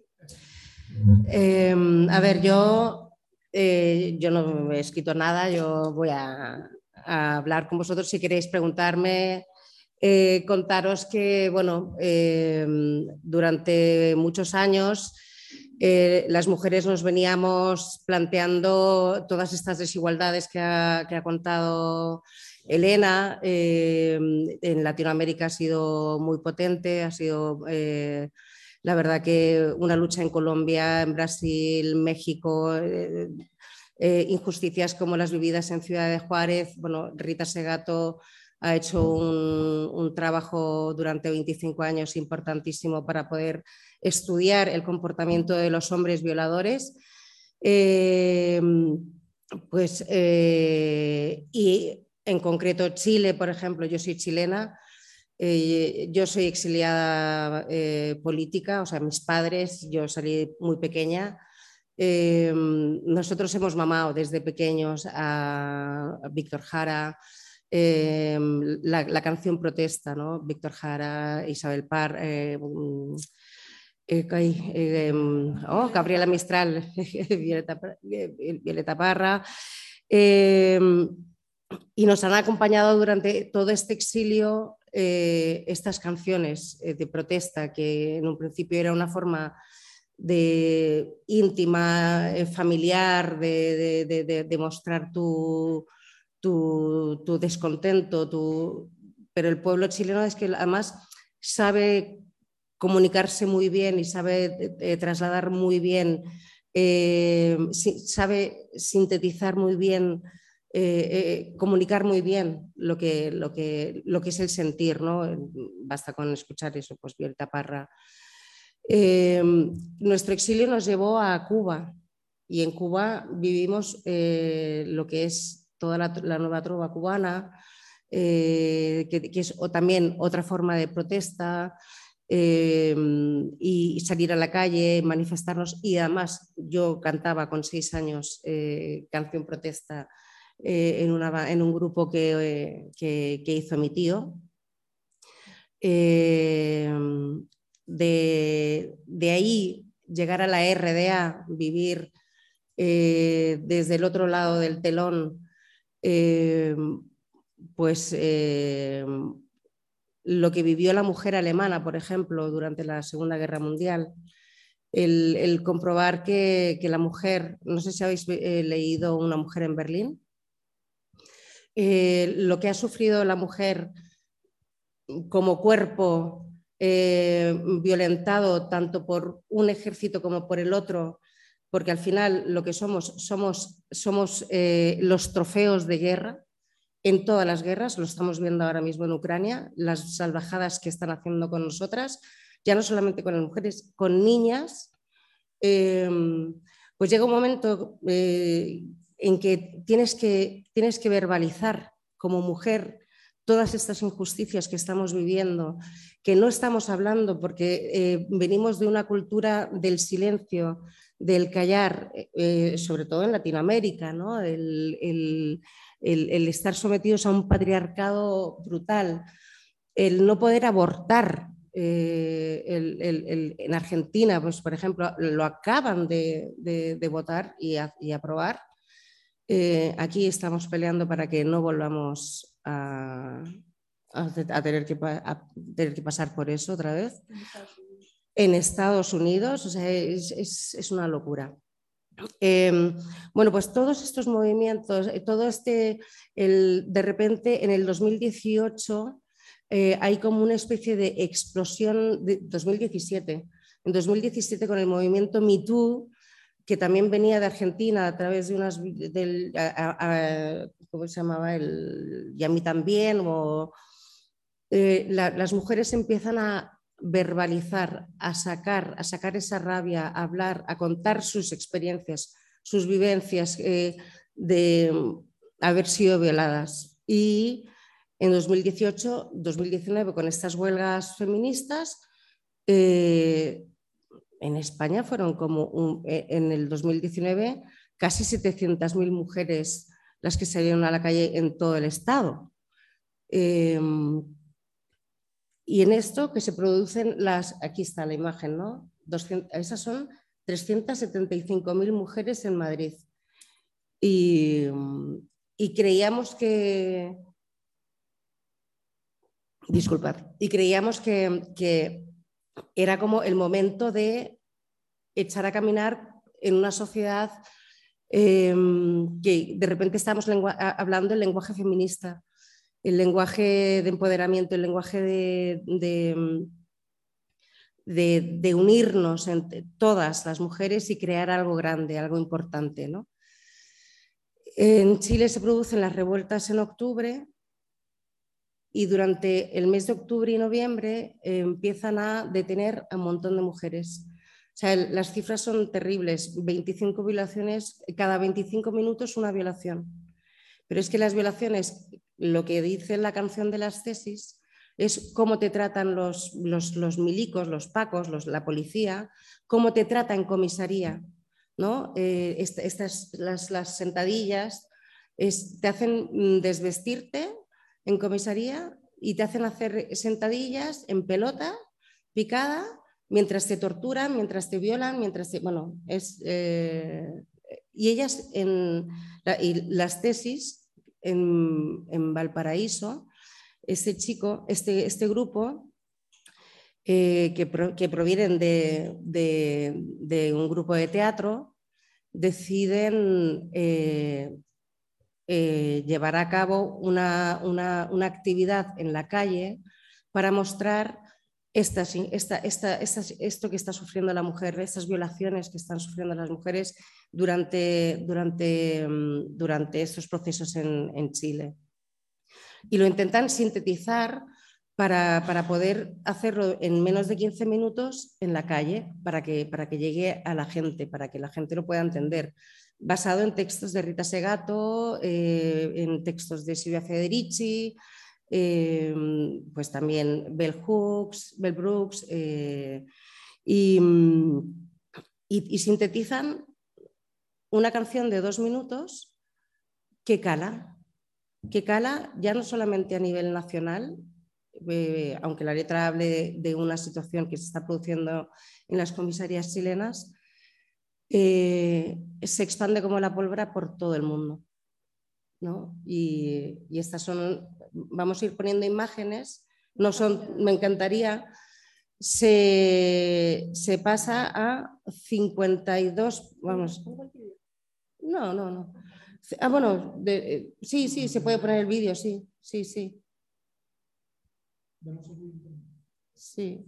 Em, a ver, yo, eh, yo no he escrito nada, yo voy a, a hablar con vosotros si queréis preguntarme. Eh, contaros que, bueno, eh, durante muchos años eh, las mujeres nos veníamos planteando todas estas desigualdades que ha, que ha contado Elena. en Latinoamérica ha sido muy potente, ha sido la verdad que una lucha en Colombia, en Brasil, México, injusticias como las vividas en Ciudad de Juárez. Bueno, Rita Segato ha hecho un, trabajo durante 25 años importantísimo para poder estudiar el comportamiento de los hombres violadores. Eh, pues, eh, y en concreto Chile, por ejemplo, yo soy chilena, eh, yo soy exiliada política, o sea, mis padres, yo salí muy pequeña. nosotros hemos mamado desde pequeños a Víctor Jara, la, canción protesta, ¿no? Víctor Jara, Isabel Par, eh, eh, em, oh, Gabriela Mistral, Violeta, Parra, em, y nos han acompañado durante todo este exilio eh, estas canciones de protesta, que en un principio era una forma de íntima, familiar, de, de mostrar tu, tu, descontento, tu... pero el pueblo chileno es que además sabe comunicarse muy bien y sabe eh, eh, trasladar muy bien, eh, sabe sintetizar muy bien, comunicar muy bien lo que, lo, que, lo que es el sentir, ¿no? Basta con escuchar eso, pues Violeta Parra. nuestro exilio nos llevó a Cuba y en Cuba vivimos lo que es toda la, nueva trova cubana, eh, que, es también otra forma de protesta eh, y, salir a la calle, manifestarnos. Y además yo cantaba con seis años eh, canción protesta en, una, en, un grupo que, que, hizo mi tío. De, de, ahí llegar a la RDA, vivir desde el otro lado del telón eh, pues eh, lo que vivió la mujer alemana, por ejemplo, durante la Segunda Guerra Mundial, el, comprobar que, la mujer, no sé si habéis eh, leído Una mujer en Berlín, lo que ha sufrido la mujer como cuerpo violentado tanto por un ejército como por el otro, porque al final lo que somos somos, somos eh, los trofeos de guerra en todas las guerras, lo estamos viendo ahora mismo en Ucrania, las salvajadas que están haciendo con nosotras, ya no solamente con las mujeres, con niñas, em, pues llega un momento eh, en que tienes, que tienes que verbalizar como mujer todas estas injusticias que estamos viviendo, que no estamos hablando porque eh, venimos de una cultura del silencio, del callar, eh, sobre todo en Latinoamérica, ¿no? Estar sometidos a un patriarcado brutal, el no poder abortar. Eh, en Argentina, pues, por ejemplo, lo acaban de, votar y, aprobar. Eh, aquí estamos peleando para que no volvamos a, tener que, a tener que pasar por eso otra vez en Estados Unidos, o sea, es, una locura. Em, bueno, pues todos estos movimientos, eh, todo este, de repente en el 2018 eh, hay como una especie de explosión, de 2017, en 2017 con el movimiento MeToo, que también venía de Argentina a través de unas, del, ¿cómo se llamaba? El, y a mí también, o, eh, las mujeres empiezan a, verbalizar, a sacar, a sacar esa rabia, a hablar, a contar sus experiencias, sus vivencias eh, de haber sido violadas. Y en 2018, 2019, con estas huelgas feministas, eh, en España fueron como eh, en el 2019 casi 700.000 mujeres las que salieron a la calle en todo el Estado. Y en esto que se producen las, aquí está la imagen, ¿no? esas son 375.000 mujeres en Madrid. Y, y creíamos que, disculpad, y creíamos que, era como el momento de echar a caminar en una sociedad em, que de repente estamos hablando el lenguaje feminista, el lenguaje de empoderamiento, el lenguaje de, de, unirnos entre todas las mujeres y crear algo grande, algo importante. ¿no? En Chile se producen las revueltas en octubre y durante el mes de octubre y noviembre eh, empiezan a detener a un montón de mujeres. O sea, las cifras son terribles, 25 violaciones, cada 25 minutos una violación. Pero es que las violaciones, lo que dice la canción de las tesis, es cómo te tratan los, los, milicos, los pacos, la policía, cómo te trata en comisaría. ¿no? Eh, estas, las, sentadillas te hacen mm, desvestirte en comisaría y te hacen hacer sentadillas en pelota, picada, mientras te torturan, mientras te violan, mientras te... Bueno. Eh, y ellas en y las tesis en, en Valparaíso este chico, este, este grupo, eh, que, provienen de, un grupo de teatro, deciden eh, eh, llevar a cabo una, actividad en la calle para mostrar esta, esto que está sufriendo la mujer, estas violaciones que están sufriendo las mujeres durante, mm, estos procesos en Chile y lo intentan sintetizar para, poder hacerlo en menos de 15 minutos en la calle, para que, para que llegue a la gente, para que la gente lo pueda entender. Basado en textos de Rita Segato, eh, en textos de Silvia Federici, eh, pues también Bell Hooks, Bell Brooks, eh, y, y sintetizan una canción de dos minutos que cala, que cala ya no solamente a nivel nacional, eh, aunque la letra hable de, una situación que se está produciendo en las comisarías chilenas, eh, se expande como la pólvora por todo el mundo. Y, estas son, vamos a ir poniendo imágenes, no son, me encantaría, se, se pasa a 52, vamos, no, no, no. Ah, bueno, sí, sí, se puede poner el vídeo, sí, sí, sí. Sí.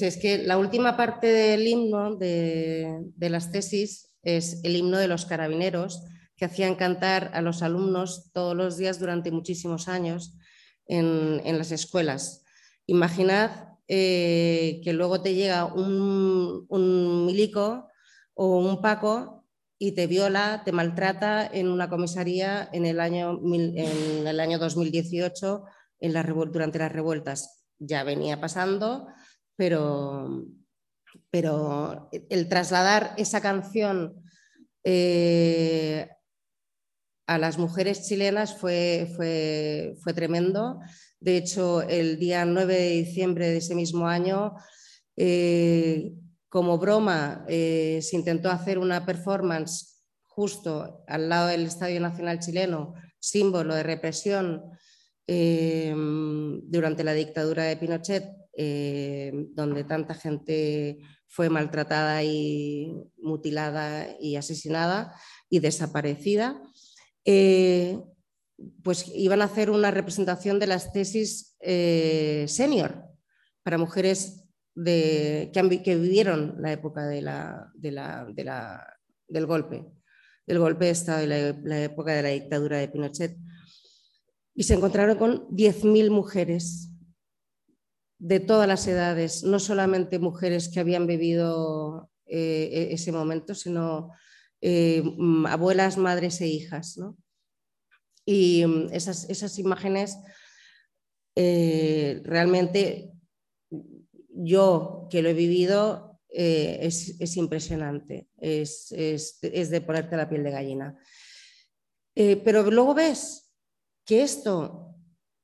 Pues es que la última parte del himno de, las tesis es el himno de los carabineros que hacían cantar a los alumnos todos los días durante muchísimos años en, las escuelas. Imaginad eh, que luego te llega un, milico o un paco y te viola, te maltrata en una comisaría en el año, en el año 2018 en durante las revueltas. Ya venía pasando, pero, pero el trasladar esa canción eh, a las mujeres chilenas fue, fue, fue, tremendo. De hecho, el día 9 de diciembre de ese mismo año, eh, como broma, eh, se intentó hacer una performance justo al lado del Estadio Nacional chileno, símbolo de represión durante la dictadura de Pinochet, eh, donde tanta gente fue maltratada y mutilada y asesinada y desaparecida. Eh, pues iban a hacer una representación de las tesis eh, senior para mujeres que, han, que, vivieron la época del golpe, del golpe de Estado y la, la, época de la dictadura de Pinochet. Y se encontraron con 10.000 mujeres de todas las edades, no solamente mujeres que habían vivido eh, ese momento, sino eh, abuelas, madres e hijas. ¿no? Y mm, esas, esas imágenes eh, realmente yo que lo he vivido es, es, impresionante, es, es, es, de ponerte la piel de gallina. Pero luego ves que esto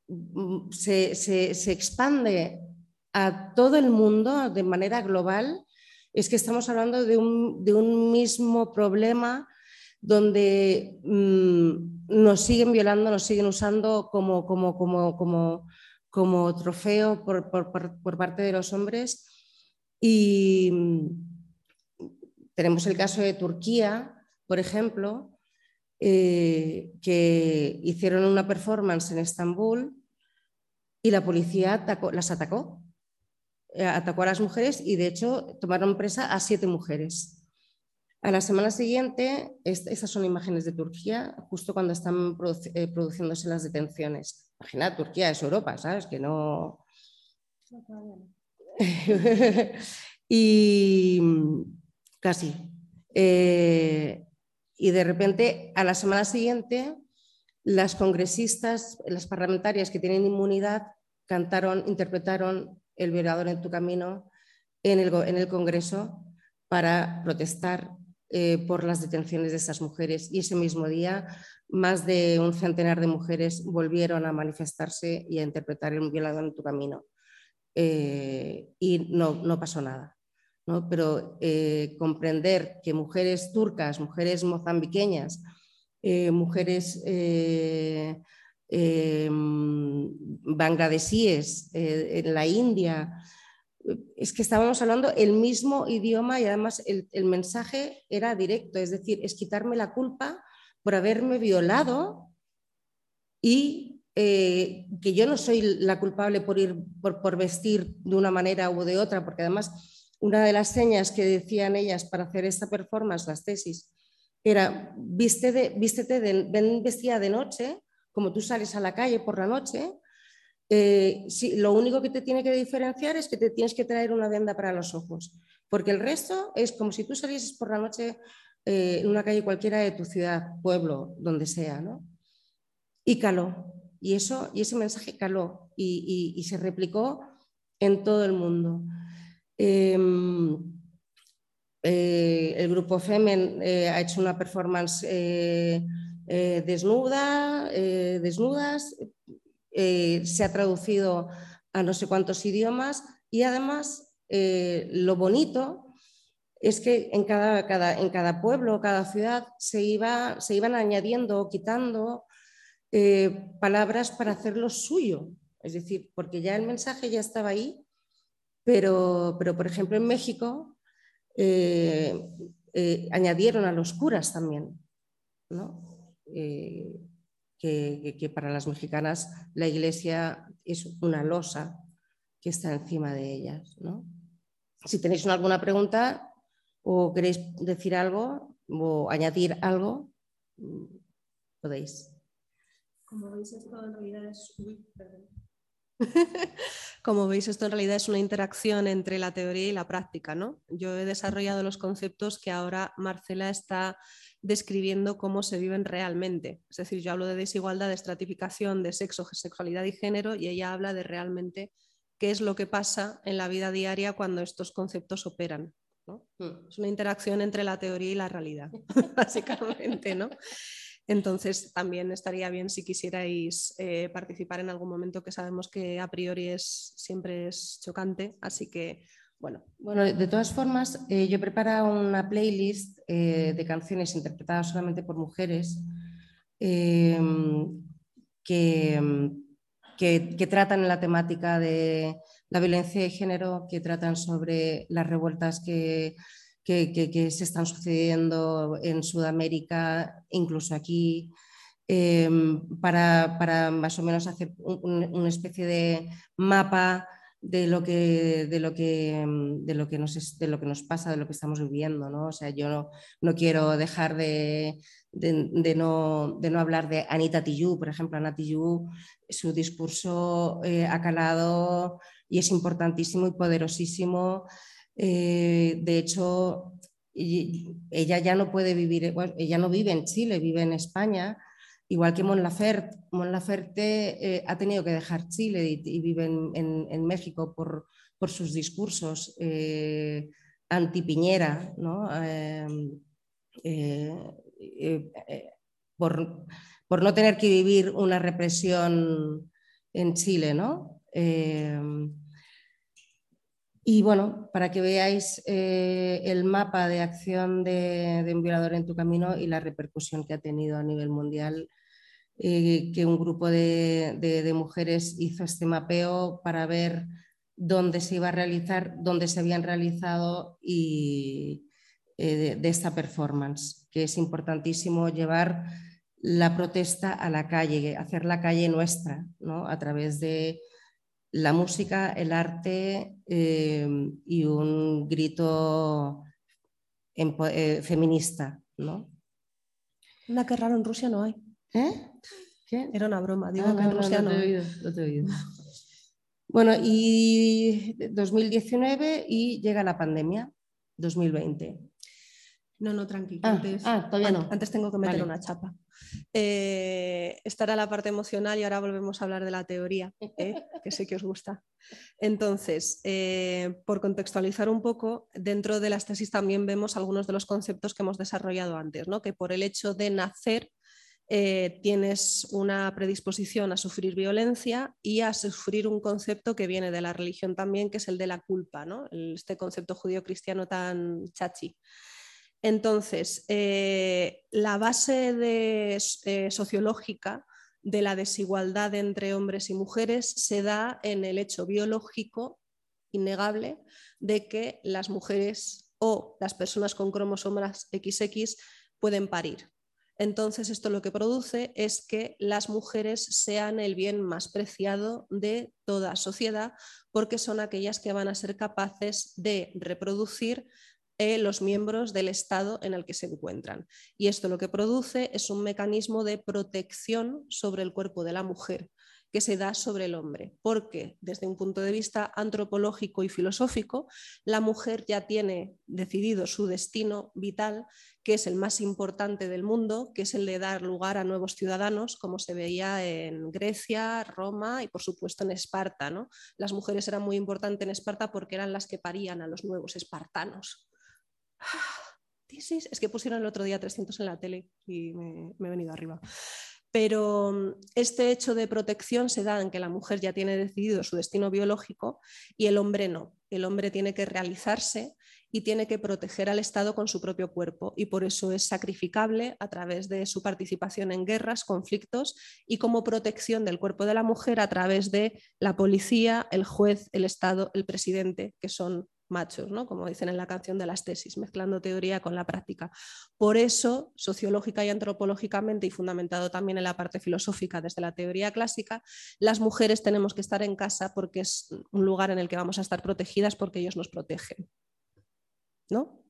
mm, se, se, se, expande a todo el mundo de manera global, es que estamos hablando de un, de un mismo problema donde mmm, nos siguen violando, nos siguen usando como, como, como, como, como trofeo por, por, por, parte de los hombres. Y mm, tenemos el caso de Turquía, por ejemplo, eh, que hicieron una performance en Estambul y la policía las atacó. Eh, atacó a las mujeres y de hecho tomaron presa a siete mujeres. A la semana siguiente, estas son imágenes de Turquía, justo cuando están eh, produciéndose las detenciones. Imagina, Turquía es Europa, ¿sabes? Que no... y casi. Eh, y de repente, a la semana siguiente, las congresistas, las parlamentarias que tienen inmunidad, cantaron, interpretaron El violador en tu camino en el, Congreso para protestar eh, por las detenciones de esas mujeres y ese mismo día más de un centenar de mujeres volvieron a manifestarse y a interpretar el violador en tu camino. Eh, y no, no, pasó nada. ¿no? Pero eh, comprender que mujeres turcas, mujeres mozambiqueñas, mujeres eh, bangladesíes en la India, es que estábamos hablando el mismo idioma y además el, mensaje era directo, es decir, es quitarme la culpa por haberme violado y eh, que yo no soy la culpable por ir por, vestir de una manera u de otra, porque además una de las señas que decían ellas para hacer esta performance, las tesis, era vístete, de, vístete de, vestida de noche, como tú sales a la calle por la noche, eh, lo único que te tiene que diferenciar es que te tienes que traer una venda para los ojos, porque el resto es como si tú salieses por la noche eh, en una calle cualquiera de tu ciudad, pueblo, donde sea, ¿no? Y caló, y, eso, y ese mensaje caló y, se replicó en todo el mundo. Eh, eh, el grupo Femen ha hecho una performance eh, desnuda, eh, desnudas, eh, se ha traducido a no sé cuántos idiomas y además lo bonito es que en cada, en cada pueblo, cada ciudad, se, iba, se iban añadiendo o quitando palabras para hacerlo suyo. Es decir, porque ya el mensaje ya estaba ahí, pero, pero por ejemplo en México añadieron a los curas también, ¿no? Eh, que, para las mexicanas la iglesia es una losa que está encima de ellas. ¿no? Si tenéis alguna pregunta o queréis decir algo o añadir algo, mm, podéis. Como veis, esto en realidad es. uy. Como veis, esto en realidad es una interacción entre la teoría y la práctica, ¿no? Yo he desarrollado los conceptos que ahora Marcela está describiendo cómo se viven realmente. Es decir, yo hablo de desigualdad, de estratificación, de sexo, sexualidad y género, y ella habla de realmente qué es lo que pasa en la vida diaria cuando estos conceptos operan. ¿no? Es una interacción entre la teoría y la realidad, básicamente, ¿no? Entonces, también estaría bien si quisierais eh, participar en algún momento que sabemos que a priori es, siempre es chocante. Así que, bueno, Bueno, de todas formas, eh, yo he preparado una playlist eh, de canciones interpretadas solamente por mujeres eh, que, que- que tratan la temática de la violencia de género, que tratan sobre las revueltas que, que- se están sucediendo en Sudamérica, incluso aquí, eh, para, para más o menos hacer un- un- una especie de mapa de lo que, de lo que, mm, de lo que, nos, de lo que nos pasa, de lo que estamos viviendo. ¿no? O sea, yo no, no quiero dejar de, de- no, de no hablar de Anita Tijoux, por ejemplo. Anita Tijoux, su discurso eh, ha calado y es importantísimo y poderosísimo. Eh, de hecho, ella ya no puede vivir, bueno, ella no vive en Chile, vive en España, igual que Mon Laferte. Mon Laferte eh, ha tenido que dejar Chile y, vive en, México por, por sus discursos eh, anti-Piñera, ¿no? Eh, eh, eh, por, por no tener que vivir una represión en Chile, ¿no? Y bueno, para que veáis eh, el mapa de acción de, un violador en tu camino y la repercusión que ha tenido a nivel mundial, eh, que un grupo de, mujeres hizo este mapeo para ver dónde se iba a realizar, dónde se habían realizado y eh, de esta performance, que es importantísimo llevar la protesta a la calle, hacer la calle nuestra, ¿no? a través de la música, el arte eh, y un grito eh, feminista. ¿no? una que raro en Rusia no hay. ¿Eh? ¿Qué? Era una broma, digo Ah, que no, en Rusia no no, te he oído, no te he oído. Bueno, y 2019 y llega la pandemia, 2020. No, no, tranquilo. Ah, antes, ah, todavía no. Antes tengo que meter Vale. una chapa. Eh, esta era la parte emocional y ahora volvemos a hablar de la teoría, ¿eh? que sé que os gusta. Entonces, eh, por contextualizar un poco, dentro de las tesis también vemos algunos de los conceptos que hemos desarrollado antes, ¿no? que por el hecho de nacer tienes una predisposición a sufrir violencia y a sufrir un concepto que viene de la religión también, que es el de la culpa, ¿no? Este concepto judío-cristiano tan chachi. Entonces, eh, la base eh, sociológica de la desigualdad entre hombres y mujeres se da en el hecho biológico innegable de que las mujeres o las personas con cromosomas XX pueden parir. Entonces, esto lo que produce es que las mujeres sean el bien más preciado de toda sociedad porque son aquellas que van a ser capaces de reproducir eh, los miembros del Estado en el que se encuentran. Y esto lo que produce es un mecanismo de protección sobre el cuerpo de la mujer que se da sobre el hombre, porque desde un punto de vista antropológico y filosófico, la mujer ya tiene decidido su destino vital, que es el más importante del mundo, que es el de dar lugar a nuevos ciudadanos, como se veía en Grecia, Roma y por supuesto en Esparta. ¿no? Las mujeres eran muy importantes en Esparta porque eran las que parían a los nuevos espartanos. es que pusieron el otro día 300 en la tele y me, me he venido arriba. Pero mm, este hecho de protección se da en que la mujer ya tiene decidido su destino biológico y el hombre no. El hombre tiene que realizarse y tiene que proteger al Estado con su propio cuerpo y por eso es sacrificable a través de su participación en guerras, conflictos y como protección del cuerpo de la mujer a través de la policía, el juez, el Estado, el presidente, que son machos, ¿no? como dicen en la canción de las tesis, mezclando teoría con la práctica. Por eso, sociológica y antropológicamente, y fundamentado también en la parte filosófica desde la teoría clásica, las mujeres tenemos que estar en casa porque es un lugar en el que vamos a estar protegidas porque ellos nos protegen. ¿No?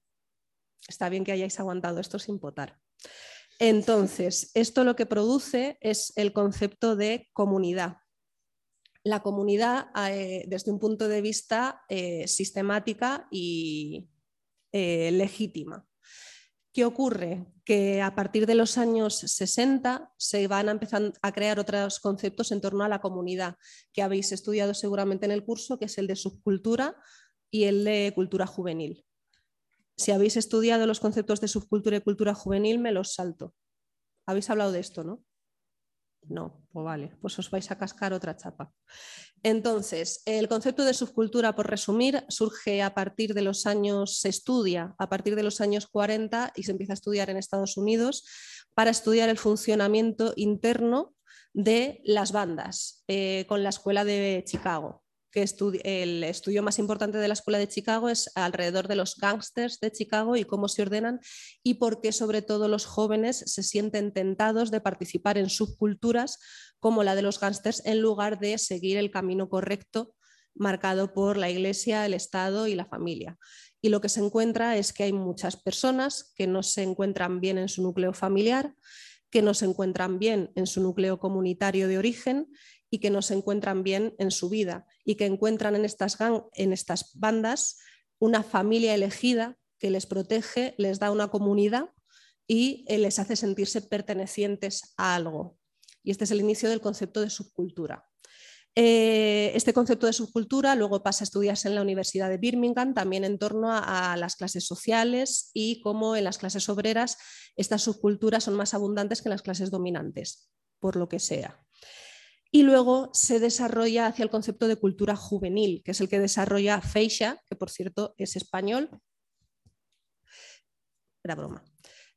Está bien que hayáis aguantado esto sin potar. Entonces, esto lo que produce es el concepto de comunidad, la comunidad eh, desde un punto de vista eh, sistemática y eh, legítima. ¿Qué ocurre? Que a partir de los años 60 se van a empezar a crear otros conceptos en torno a la comunidad que habéis estudiado seguramente en el curso, que es el de subcultura y el de cultura juvenil. Si habéis estudiado los conceptos de subcultura y cultura juvenil, me los salto. Habéis hablado de esto, ¿no? No, pues vale, pues os vais a cascar otra chapa. Entonces, el concepto de subcultura, por resumir, surge a partir de los años, se estudia a partir de los años 40 y se empieza a estudiar en Estados Unidos para estudiar el funcionamiento interno de las bandas eh, con la Escuela de Chicago que el estudio más importante de la Escuela de Chicago es alrededor de los gángsters de Chicago y cómo se ordenan y por qué sobre todo los jóvenes se sienten tentados de participar en subculturas como la de los gángsters en lugar de seguir el camino correcto marcado por la Iglesia, el Estado y la familia. Y lo que se encuentra es que hay muchas personas que no se encuentran bien en su núcleo familiar, que no se encuentran bien en su núcleo comunitario de origen y que no se encuentran bien en su vida y que encuentran en estas, en estas bandas una familia elegida que les protege, les da una comunidad y eh, les hace sentirse pertenecientes a algo. Y este es el inicio del concepto de subcultura. Eh, este concepto de subcultura luego pasa a estudiarse en la Universidad de Birmingham, también en torno a, a, las clases sociales y cómo en las clases obreras estas subculturas son más abundantes que en las clases dominantes, por lo que sea y luego se desarrolla hacia el concepto de cultura juvenil, que es el que desarrolla Feixa, que por cierto es español. Era broma.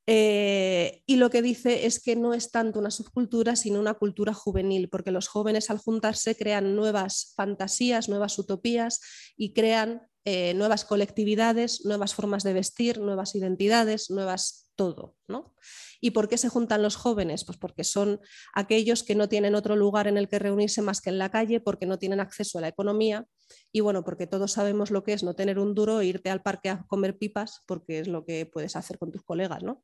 Eh, y lo que dice es que no es tanto una subcultura, sino una cultura juvenil, porque los jóvenes al juntarse crean nuevas fantasías, nuevas utopías y crean eh, nuevas colectividades, nuevas formas de vestir, nuevas identidades, nuevas todo. ¿no? ¿Y por qué se juntan los jóvenes? Pues porque son aquellos que no tienen otro lugar en el que reunirse más que en la calle, porque no tienen acceso a la economía y bueno, porque todos sabemos lo que es no tener un duro e irte al parque a comer pipas, porque es lo que puedes hacer con tus colegas, ¿no?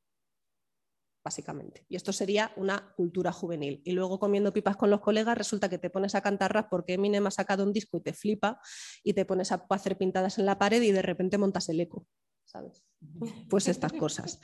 básicamente. Y esto sería una cultura juvenil. Y luego comiendo pipas con los colegas resulta que te pones a cantar rap porque Eminem ha sacado un disco y te flipa y te pones a hacer pintadas en la pared y de repente montas el eco, ¿sabes? Pues estas cosas.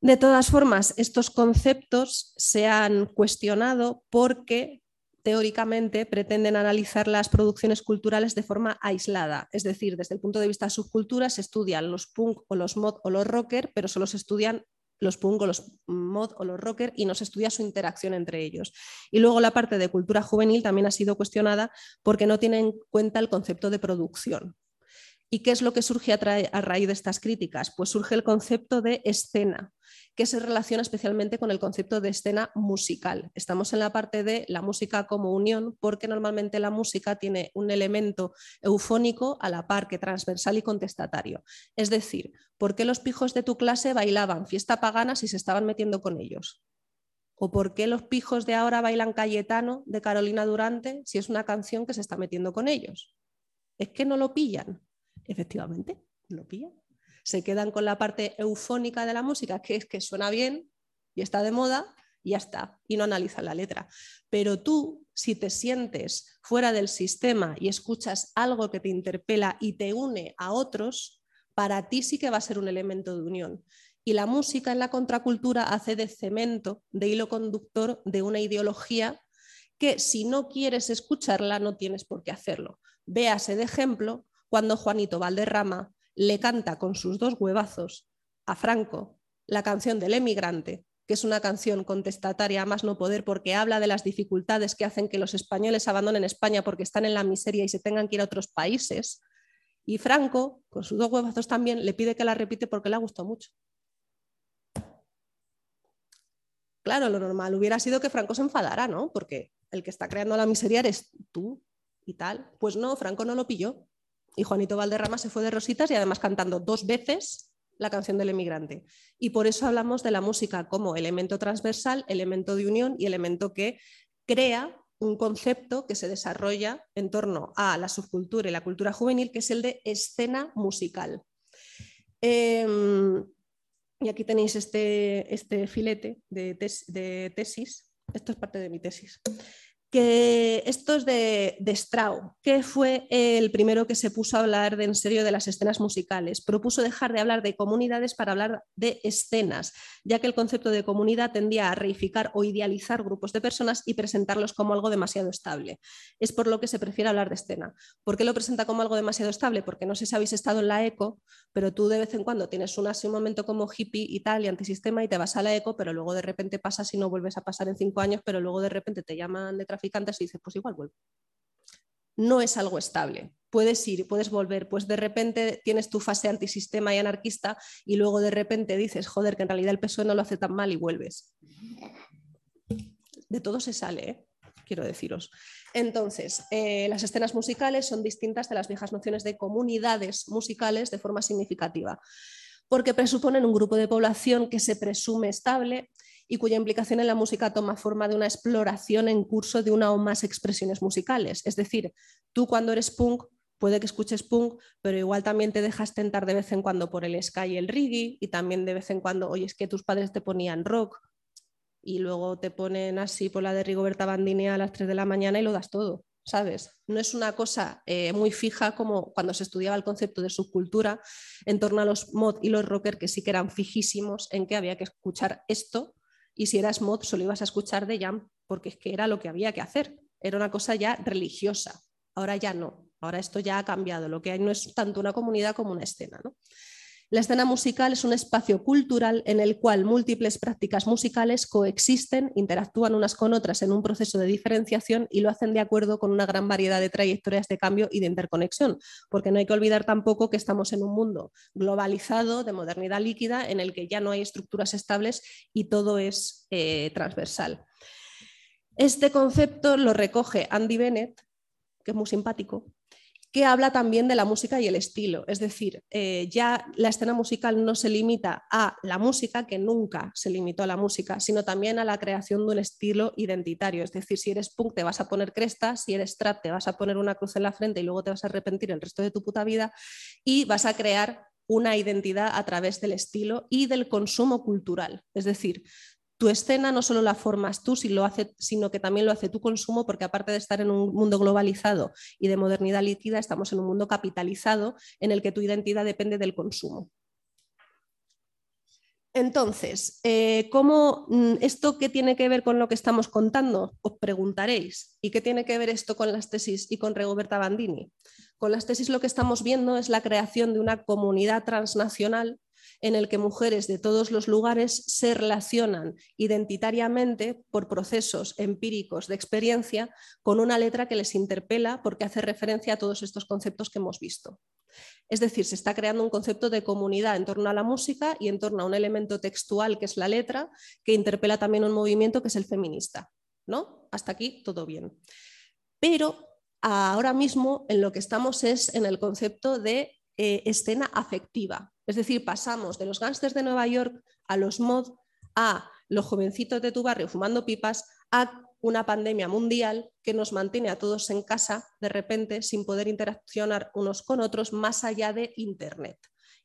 De todas formas, estos conceptos se han cuestionado porque teóricamente pretenden analizar las producciones culturales de forma aislada, es decir, desde el punto de vista de subcultura se estudian los punk o los mod o los rocker, pero solo se estudian los punk o los mod o los rocker y no se estudia su interacción entre ellos. Y luego la parte de cultura juvenil también ha sido cuestionada porque no tiene en cuenta el concepto de producción. ¿Y qué es lo que surge a, raíz de estas críticas? Pues surge el concepto de escena, que se relaciona especialmente con el concepto de escena musical. Estamos en la parte de la música como unión, porque normalmente la música tiene un elemento eufónico a la par que transversal y contestatario. Es decir, ¿por qué los pijos de tu clase bailaban fiesta pagana si se estaban metiendo con ellos? ¿O por qué los pijos de ahora bailan Cayetano de Carolina Durante si es una canción que se está metiendo con ellos? Es que no lo pillan efectivamente, lo pillan. Se quedan con la parte eufónica de la música, que es que suena bien y está de moda, y ya está, y no analizan la letra. Pero tú, si te sientes fuera del sistema y escuchas algo que te interpela y te une a otros, para ti sí que va a ser un elemento de unión. Y la música en la contracultura hace de cemento, de hilo conductor de una ideología que si no quieres escucharla no tienes por qué hacerlo. Véase de ejemplo cuando Juanito Valderrama le canta con sus dos huevazos a Franco la canción del emigrante, que es una canción contestataria a más no poder porque habla de las dificultades que hacen que los españoles abandonen España porque están en la miseria y se tengan que ir a otros países. Y Franco, con sus dos huevazos también, le pide que la repite porque le ha gustado mucho. Claro, lo normal hubiera sido que Franco se enfadara, ¿no? Porque el que está creando la miseria eres tú y tal. Pues no, Franco no lo pilló. Y Juanito Valderrama se fue de rositas y además cantando dos veces la canción del emigrante. Y por eso hablamos de la música como elemento transversal, elemento de unión y elemento que crea un concepto que se desarrolla en torno a la subcultura y la cultura juvenil, que es el de escena musical. Em, y aquí tenéis este, este filete de, de tesis. Esto es parte de mi tesis que esto es de, Strauss, que fue el primero que se puso a hablar de, en serio de las escenas musicales. Propuso dejar de hablar de comunidades para hablar de escenas, ya que el concepto de comunidad tendía a reificar o idealizar grupos de personas y presentarlos como algo demasiado estable. Es por lo que se prefiere hablar de escena. ¿Por qué lo presenta como algo demasiado estable? Porque no sé si habéis estado en la ECO, pero tú de vez en cuando tienes un, así un momento como hippie y tal, y antisistema, y te vas a la ECO, pero luego de repente pasas y no vuelves a pasar en cinco años, pero luego de repente te llaman de traficantes y dices, pues igual vuelvo. No es algo estable. Puedes ir, puedes volver, pues de repente tienes tu fase antisistema y anarquista y luego de repente dices, joder, que en realidad el PSOE no lo hace tan mal y vuelves. De todo se sale, ¿eh? quiero deciros. Entonces, eh, las escenas musicales son distintas de las viejas nociones de comunidades musicales de forma significativa, porque presuponen un grupo de población que se presume estable y cuya implicación en la música toma forma de una exploración en curso de una o más expresiones musicales. Es decir, tú cuando eres punk puede que escuches punk, pero igual también te dejas tentar de vez en cuando por el ska y el reggae y también de vez en cuando, oye, es que tus padres te ponían rock y luego te ponen así por la de Rigoberta Bandini a las 3 de la mañana y lo das todo. ¿sabes? No es una cosa eh, muy fija como cuando se estudiaba el concepto de subcultura en torno a los mod y los rocker, que sí que eran fijísimos en que había que escuchar esto y si eras mod solo ibas a escuchar de Jam porque es que era lo que había que hacer, era una cosa ya religiosa, ahora ya no, ahora esto ya ha cambiado, lo que hay no es tanto una comunidad como una escena. La escena musical es un espacio cultural en el cual múltiples prácticas musicales coexisten, interactúan unas con otras en un proceso de diferenciación y lo hacen de acuerdo con una gran variedad de trayectorias de cambio y de interconexión, porque no hay que olvidar tampoco que estamos en un mundo globalizado, de modernidad líquida, en el que ya no hay estructuras estables y todo es eh, transversal. Este concepto lo recoge Andy Bennett, que es muy simpático, que habla también de la música y el estilo. Es decir, eh, ya la escena musical no se limita a la música, que nunca se limitó a la música, sino también a la creación de un estilo identitario. Es decir, si eres punk te vas a poner cresta, si eres trap te vas a poner una cruz en la frente y luego te vas a arrepentir el resto de tu puta vida y vas a crear una identidad a través del estilo y del consumo cultural. Es decir, tu escena no solo la formas tú, sino que también lo hace tu consumo, porque aparte de estar en un mundo globalizado y de modernidad líquida, estamos en un mundo capitalizado en el que tu identidad depende del consumo. Entonces, eh, ¿cómo, mm, ¿esto qué tiene que ver con lo que estamos contando? Os preguntaréis. ¿Y qué tiene que ver esto con las tesis y con Rigoberta Bandini? Con las tesis lo que estamos viendo es la creación de una comunidad transnacional en el que mujeres de todos los lugares se relacionan identitariamente por procesos empíricos de experiencia con una letra que les interpela porque hace referencia a todos estos conceptos que hemos visto. Es decir, se está creando un concepto de comunidad en torno a la música y en torno a un elemento textual que es la letra, que interpela también un movimiento que es el feminista. ¿no? Hasta aquí todo bien. Pero ahora mismo en lo que estamos es en el concepto de eh, escena afectiva. Es decir, pasamos de los gángsters de Nueva York a los mod, a los jovencitos de tu barrio fumando pipas, a una pandemia mundial que nos mantiene a todos en casa de repente sin poder interaccionar unos con otros más allá de Internet.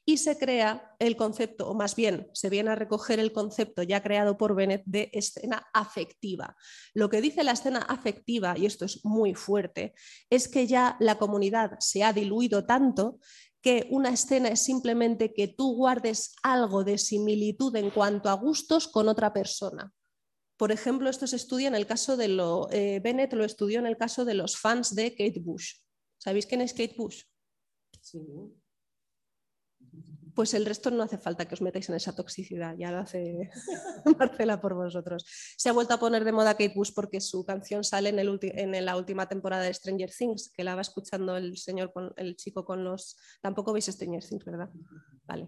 Y se crea el concepto, o más bien se viene a recoger el concepto ya creado por Bennett de escena afectiva. Lo que dice la escena afectiva, y esto es muy fuerte, es que ya la comunidad se ha diluido tanto que una escena es simplemente que tú guardes algo de similitud en cuanto a gustos con otra persona. Por ejemplo, esto se estudia en el caso de lo, eh, Bennett lo estudió en el caso de los fans de Kate Bush. ¿Sabéis quién es Kate Bush? Sí. Pues el resto no hace falta que os metáis en esa toxicidad, ya lo hace Marcela por vosotros. Se ha vuelto a poner de moda Kate Bush porque su canción sale en, la última temporada de Stranger Things, que la va escuchando el señor, con, el chico con los... Tampoco veis Stranger Things, ¿verdad? Vale.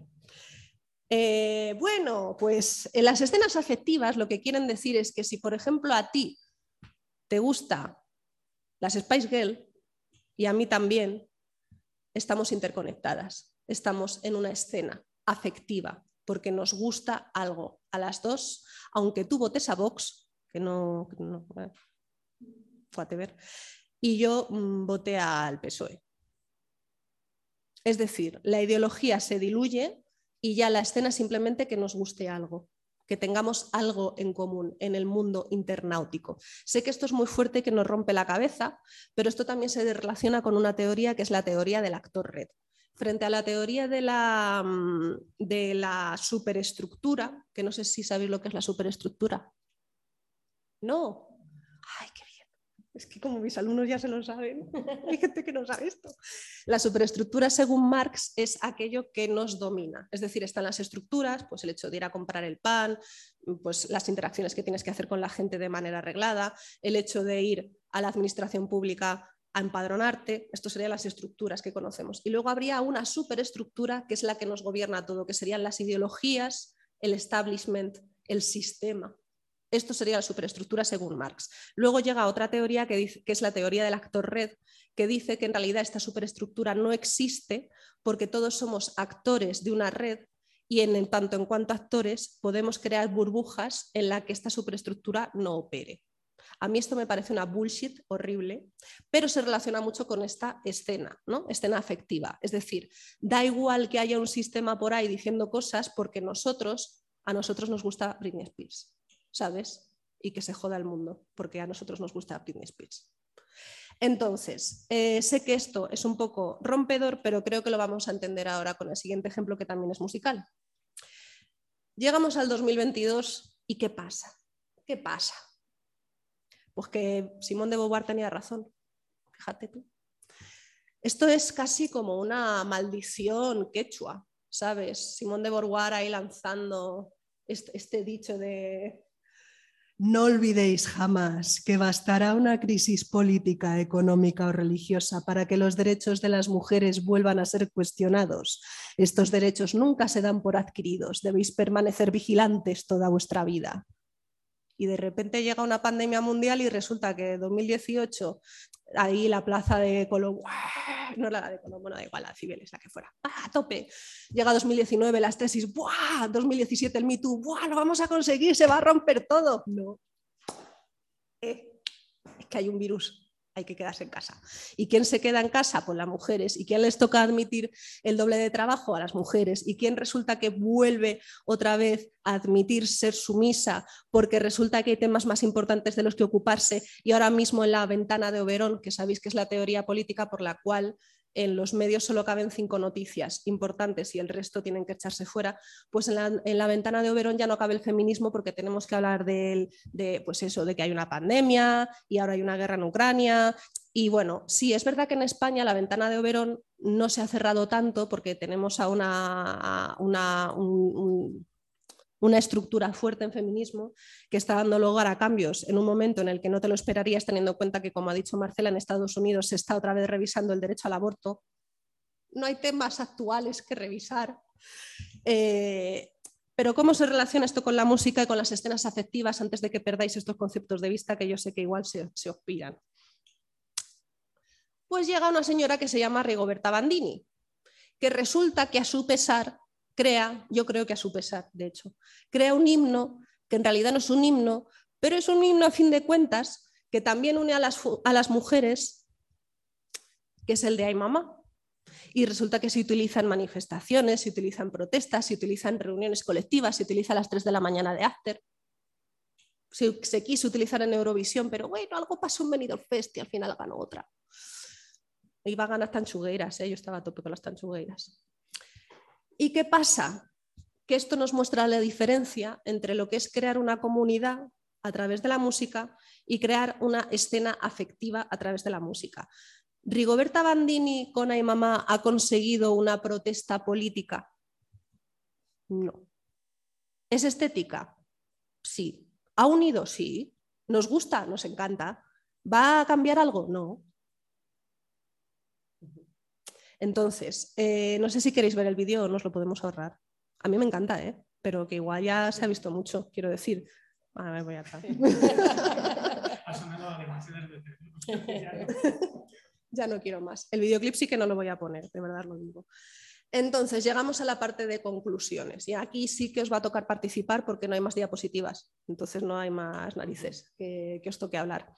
Eh, bueno, pues en las escenas afectivas lo que quieren decir es que si, por ejemplo, a ti te gusta las Spice Girl y a mí también, estamos interconectadas estamos en una escena afectiva, porque nos gusta algo a las dos, aunque tú votes a Vox, que no, fue a ver, y yo mm, voté al PSOE. Es decir, la ideología se diluye y ya la escena simplemente que nos guste algo, que tengamos algo en común en el mundo internáutico. Sé que esto es muy fuerte, que nos rompe la cabeza, pero esto también se relaciona con una teoría que es la teoría del actor red frente a la teoría de la, mm, de la superestructura, que no sé si sabéis lo que es la superestructura. No. Ay, qué bien. Es que como mis alumnos ya se lo saben, hay gente que no sabe esto. La superestructura, según Marx, es aquello que nos domina. Es decir, están las estructuras, pues el hecho de ir a comprar el pan, pues las interacciones que tienes que hacer con la gente de manera arreglada, el hecho de ir a la administración pública a empadronarte, esto serían las estructuras que conocemos. Y luego habría una superestructura que es la que nos gobierna todo, que serían las ideologías, el establishment, el sistema. Esto sería la superestructura según Marx. Luego llega otra teoría que, dice, que es la teoría del actor red, que dice que en realidad esta superestructura no existe porque todos somos actores de una red y en, en tanto en cuanto actores podemos crear burbujas en la que esta superestructura no opere. A mí esto me parece una bullshit horrible, pero se relaciona mucho con esta escena, ¿no? Escena afectiva. Es decir, da igual que haya un sistema por ahí diciendo cosas porque nosotros, a nosotros nos gusta Britney Spears, ¿sabes? Y que se joda el mundo porque a nosotros nos gusta Britney Spears. Entonces, eh, sé que esto es un poco rompedor, pero creo que lo vamos a entender ahora con el siguiente ejemplo que también es musical. Llegamos al 2022 y ¿qué pasa? ¿Qué pasa? Pues que Simón de Beauvoir tenía razón, fíjate tú. Esto es casi como una maldición quechua, ¿sabes? Simón de Beauvoir ahí lanzando este, este dicho de no olvidéis jamás que bastará una crisis política, económica o religiosa para que los derechos de las mujeres vuelvan a ser cuestionados. Estos derechos nunca se dan por adquiridos, debéis permanecer vigilantes toda vuestra vida y de repente llega una pandemia mundial y resulta que en 2018 ahí la plaza de Colón, no la de Colón, bueno, da igual, la civil es la que fuera, a tope. Llega 2019 las tesis, ¡buah! 2017 el Me Too, ¡buah! Lo vamos a conseguir, se va a romper todo. No. Eh, es que hay un virus hay que quedarse en casa. ¿Y quién se queda en casa? Pues las mujeres. ¿Y quién les toca admitir el doble de trabajo? A las mujeres. ¿Y quién resulta que vuelve otra vez a admitir ser sumisa porque resulta que hay temas más importantes de los que ocuparse? Y ahora mismo en la ventana de Oberón, que sabéis que es la teoría política por la cual en los medios solo caben cinco noticias importantes y el resto tienen que echarse fuera, pues en la, ventana de Oberón ya no cabe el feminismo porque tenemos que hablar de, de, pues eso, de que hay una pandemia y ahora hay una guerra en Ucrania. Y bueno, sí, es verdad que en España la ventana de Oberón no se ha cerrado tanto porque tenemos a una, una un, una estructura fuerte en feminismo que está dando lugar a cambios en un momento en el que no te lo esperarías, teniendo en cuenta que, como ha dicho Marcela, en Estados Unidos se está otra vez revisando el derecho al aborto. No hay temas actuales que revisar. Eh, pero ¿cómo se relaciona esto con la música y con las escenas afectivas antes de que perdáis estos conceptos de vista que yo sé que igual se, se os Pues llega una señora que se llama Rigoberta Bandini, que resulta que a su pesar crea, yo creo que a su pesar, de hecho, crea un himno que en realidad no es un himno, pero es un himno a fin de cuentas que también une a las, a las mujeres, que es el de Ay Mamá. Y resulta que se utiliza en manifestaciones, se utiliza en protestas, se utiliza en reuniones colectivas, se utiliza a las 3 de la mañana de after. Se, se quiso utilizar en Eurovisión, pero bueno, algo pasó en Benidorm Fest y al final ganó otra. Iba a ganar tanchugueiras, ¿eh? yo estaba a tope con las tanchugueiras. ¿Y qué pasa? Que esto nos muestra la diferencia entre lo que es crear una comunidad a través de la música y crear una escena afectiva a través de la música. ¿Rigoberta Bandini con Ay Mamá ha conseguido una protesta política? No. ¿Es estética? Sí. ¿Ha unido? Sí. ¿Nos gusta? Nos encanta. ¿Va a cambiar algo? No. Entonces, eh, no sé si queréis ver el vídeo o nos lo podemos ahorrar. A mí me encanta, ¿eh? pero que igual ya se ha visto mucho, quiero decir. A ver, voy atrás. Demasiadas veces. ya no quiero más. El videoclip sí que no lo voy a poner, de verdad lo digo. Entonces, llegamos a la parte de conclusiones. Y aquí sí que os va a tocar participar porque no hay más diapositivas. Entonces, no hay más narices que, que os toque hablar.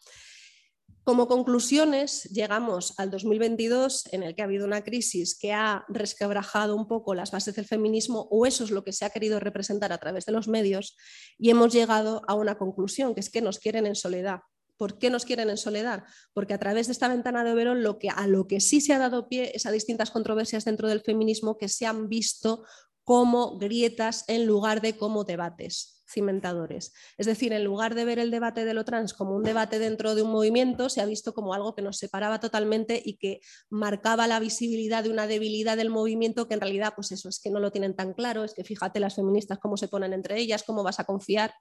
Como conclusiones, llegamos al 2022 en el que ha habido una crisis que ha resquebrajado un poco las bases del feminismo, o eso es lo que se ha querido representar a través de los medios, y hemos llegado a una conclusión, que es que nos quieren en soledad. ¿Por qué nos quieren en soledad? Porque a través de esta ventana de Oberón lo que, a lo que sí se ha dado pie es a distintas controversias dentro del feminismo que se han visto como grietas en lugar de como debates cimentadores. Es decir, en lugar de ver el debate de lo trans como un debate dentro de un movimiento, se ha visto como algo que nos separaba totalmente y que marcaba la visibilidad de una debilidad del movimiento que en realidad, pues eso, es que no lo tienen tan claro, es que fíjate las feministas cómo se ponen entre ellas, cómo vas a confiar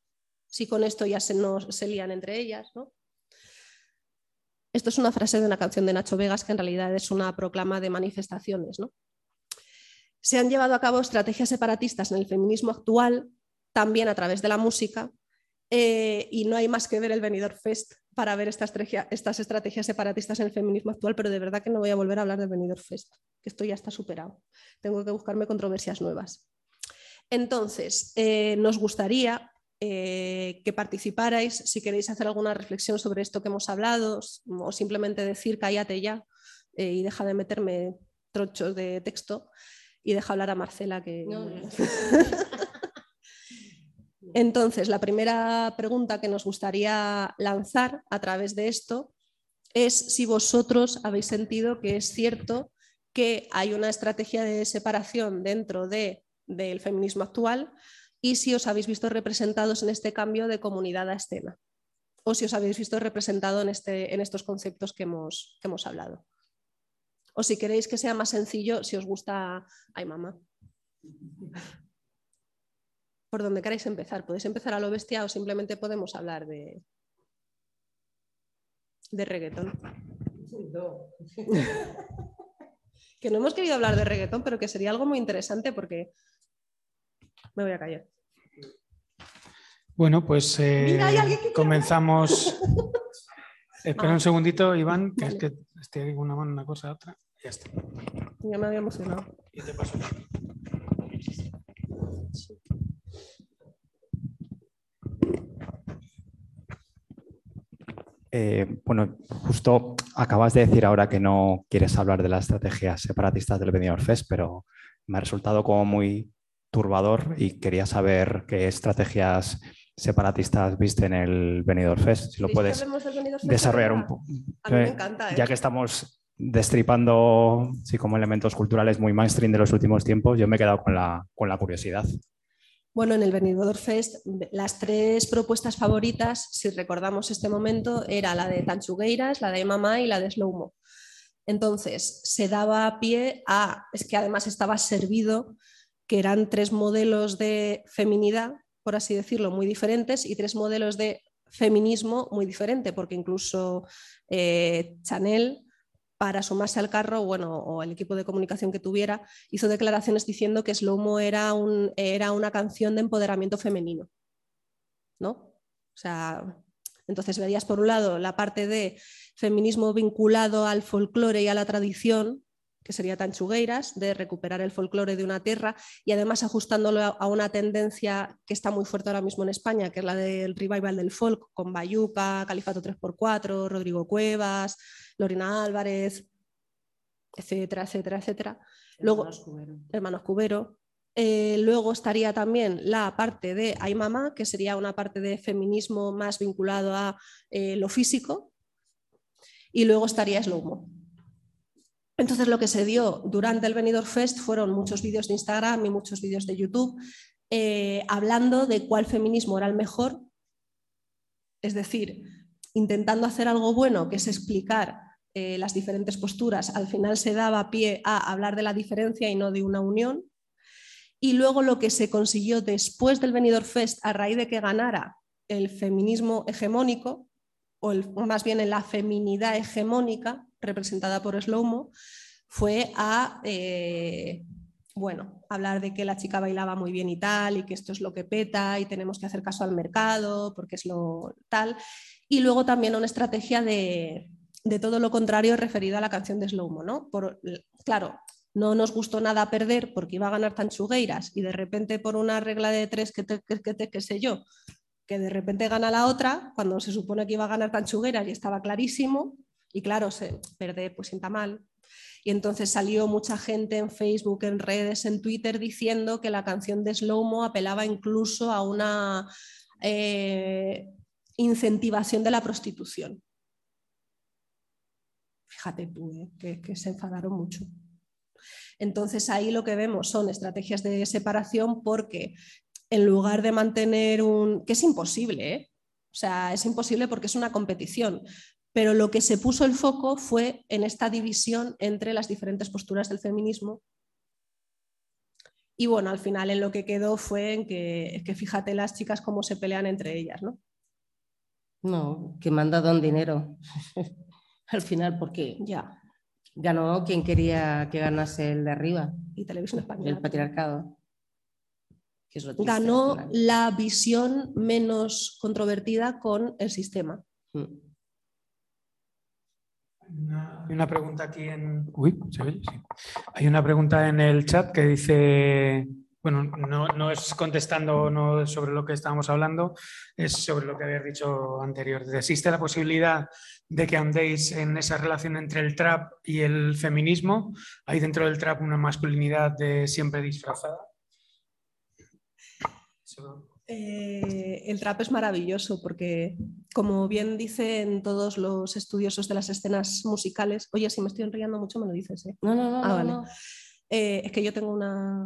si con esto ya se, no, se lían entre ellas. ¿no? Esto es una frase de una canción de Nacho Vegas que en realidad es una proclama de manifestaciones. ¿no? Se han llevado a cabo estrategias separatistas en el feminismo actual también a través de la música. Eh, y no hay más que ver el Benidorm Fest para ver estas, estas estrategias separatistas en el feminismo actual, pero de verdad que no voy a volver a hablar del Benidorm Fest, que esto ya está superado. Tengo que buscarme controversias nuevas. Entonces, eh, nos gustaría eh, que participarais, si queréis hacer alguna reflexión sobre esto que hemos hablado, o simplemente decir cállate ya y deja de meterme trochos de texto y deja hablar a Marcela que... Entonces, la primera pregunta que nos gustaría lanzar a través de esto es si vosotros habéis sentido que es cierto que hay una estrategia de separación dentro de, del feminismo actual y si os habéis visto representados en este cambio de comunidad a escena o si os habéis visto representado en, este, estos conceptos que hemos, que hemos hablado. O si queréis que sea más sencillo, si os gusta... Ay, mamá por donde queráis empezar. Podéis empezar a lo bestia o simplemente podemos hablar de, de reggaetón. que no hemos querido hablar de reggaetón, pero que sería algo muy interesante porque me voy a callar. Bueno, pues eh, comenzamos. Espera un segundito, Iván, que es que estoy con una mano, una cosa, otra. Ya está. Ya me había emocionado. Y te paso. Eh, bueno, justo acabas de decir ahora que no quieres hablar de las estrategias separatistas del Benidorm Fest, pero me ha resultado como muy turbador y quería saber qué estrategias separatistas viste en el Benidorm Fest. Si lo puedes desarrollar un poco. A mí me encanta. ¿eh? Ya que estamos destripando sí, como elementos culturales muy mainstream de los últimos tiempos, yo me he quedado con la, con la curiosidad. Bueno, en el Benidorm Fest, las tres propuestas favoritas, si recordamos este momento, era la de Tanchugueiras, la de Mamá y la de Slowmo. Entonces, se daba pie a, es que además estaba servido, que eran tres modelos de feminidad, por así decirlo, muy diferentes y tres modelos de feminismo muy diferente, porque incluso eh, Chanel para sumarse al carro, bueno, o el equipo de comunicación que tuviera, hizo declaraciones diciendo que Slowmo era, un, era una canción de empoderamiento femenino. ¿No? O sea, entonces verías por un lado la parte de feminismo vinculado al folclore y a la tradición, que sería Tanchugueiras, de recuperar el folclore de una tierra y además ajustándolo a una tendencia que está muy fuerte ahora mismo en España, que es la del revival del folk, con Bayuca, Califato 3x4, Rodrigo Cuevas, Lorena Álvarez, etcétera, etcétera, etcétera. Luego, Hermanos Cubero. Eh, luego estaría también la parte de Ay Mamá, que sería una parte de feminismo más vinculado a eh, lo físico. Y luego estaría Slowmo. Entonces lo que se dio durante el Benidorm Fest fueron muchos vídeos de Instagram y muchos vídeos de YouTube eh, hablando de cuál feminismo era el mejor. Es decir, intentando hacer algo bueno, que es explicar eh, las diferentes posturas, al final se daba pie a hablar de la diferencia y no de una unión. Y luego lo que se consiguió después del Benidorm Fest, a raíz de que ganara el feminismo hegemónico, o, o más bien en la feminidad hegemónica representada por Slowmo, fue a eh, bueno, hablar de que la chica bailaba muy bien y tal, y que esto es lo que peta, y tenemos que hacer caso al mercado, porque es lo tal. Y luego también una estrategia de, de todo lo contrario referido a la canción de Slowmo, ¿no? Por, claro, no nos gustó nada perder porque iba a ganar Tanchugueiras y de repente por una regla de tres que te, que, que sé yo, que de repente gana la otra, cuando se supone que iba a ganar Tanchugueras y estaba clarísimo, y claro, se perder pues sienta mal. Y entonces salió mucha gente en Facebook, en redes, en Twitter diciendo que la canción de Slowmo apelaba incluso a una eh, incentivación de la prostitución. Fíjate tú, ¿eh? que, que se enfadaron mucho. Entonces ahí lo que vemos son estrategias de separación porque en lugar de mantener un... que es imposible, ¿eh? o sea, es imposible porque es una competición, pero lo que se puso el foco fue en esta división entre las diferentes posturas del feminismo. Y bueno, al final en lo que quedó fue en que, fíjate las chicas cómo se pelean entre ellas, ¿no? No, que dado un dinero. Al final, porque Ya, ganó quien quería que ganase el de arriba, y Televisión Española. el patriarcado. Que es lo triste, Ganó la visión menos controvertida con el sistema. Mm. Hay una pregunta aquí en. Uy, ¿se oye? Sí. Hay una pregunta en el chat que dice. Bueno, no, no es contestando no sobre lo que estábamos hablando, es sobre lo que habías dicho anterior. ¿Existe la posibilidad de que andéis en esa relación entre el trap y el feminismo? ¿Hay dentro del trap una masculinidad de siempre disfrazada? Eso- Eh, el trap es maravilloso porque, como bien dicen todos los estudiosos de las escenas musicales, oye, si me estoy enrollando mucho me lo dices, ¿eh? No, no, no, Ah, no, vale. no. Eh, es que yo tengo una...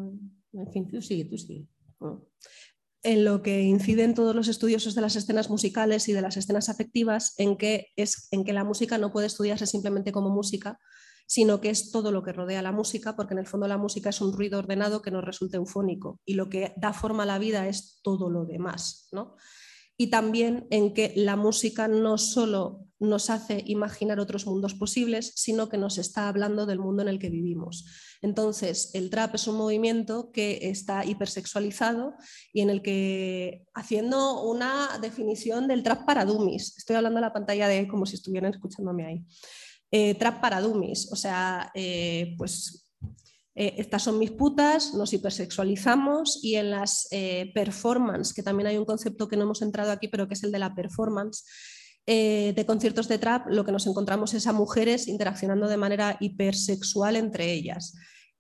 En fin, tú sigue, tú sigue. Mm. en lo que inciden todos los estudiosos de las escenas musicales y de las escenas afectivas, en que, es, en que la música no puede estudiarse simplemente como música, sino que es todo lo que rodea la música, porque en el fondo la música es un ruido ordenado que nos resulta eufónico y lo que da forma a la vida es todo lo demás. ¿no? Y también en que la música no solo nos hace imaginar otros mundos posibles, sino que nos está hablando del mundo en el que vivimos. Entonces, el trap es un movimiento que está hipersexualizado y en el que, haciendo una definición del trap para dummies, estoy hablando a la pantalla de como si estuvieran escuchándome ahí, Eh, trap para dummies, o sea, eh, pues eh, estas son mis putas, nos hipersexualizamos y en las performance, que también hay un concepto que no hemos entrado aquí, pero que es el de la performance, de conciertos de trap, lo que nos encontramos es a mujeres interaccionando de manera hipersexual entre ellas.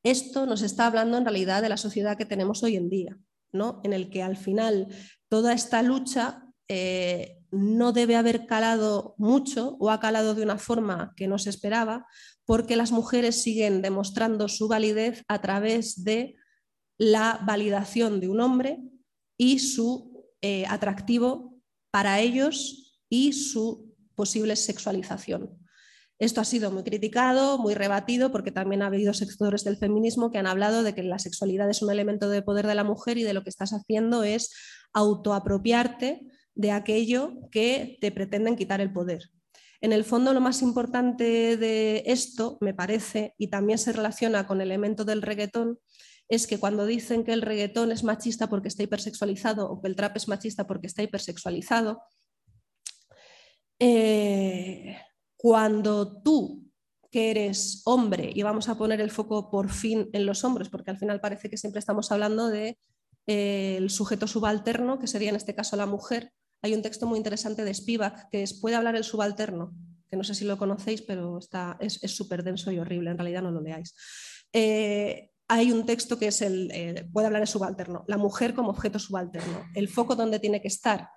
Esto nos está hablando en realidad de la sociedad que tenemos hoy en día, ¿no? en el que al final toda esta lucha no debe haber calado mucho o ha calado de una forma que no se esperaba, porque las mujeres siguen demostrando su validez a través de la validación de un hombre y su eh, atractivo para ellos y su posible sexualización. Esto ha sido muy criticado, muy rebatido, porque también ha habido sectores del feminismo que han hablado de que la sexualidad es un elemento de poder de la mujer y de lo que estás haciendo es autoapropiarte de aquello que te pretenden quitar el poder. En el fondo, lo más importante de esto, me parece, y también se relaciona con el elemento del reggaetón, es que cuando dicen que el reggaetón es machista porque está hipersexualizado o que el trap es machista porque está hipersexualizado, eh, cuando tú, que eres hombre, y vamos a poner el foco por fin en los hombres, porque al final parece que siempre estamos hablando del de, eh, sujeto subalterno, que sería en este caso la mujer, hay un texto muy interesante de Spivak que es ¿Puede hablar el subalterno? Que no sé si lo conocéis, pero está, es súper denso y horrible, en realidad no lo leáis. Eh, hay un texto que es el eh, Puede hablar el subalterno, la mujer como objeto subalterno, el foco donde tiene que estar,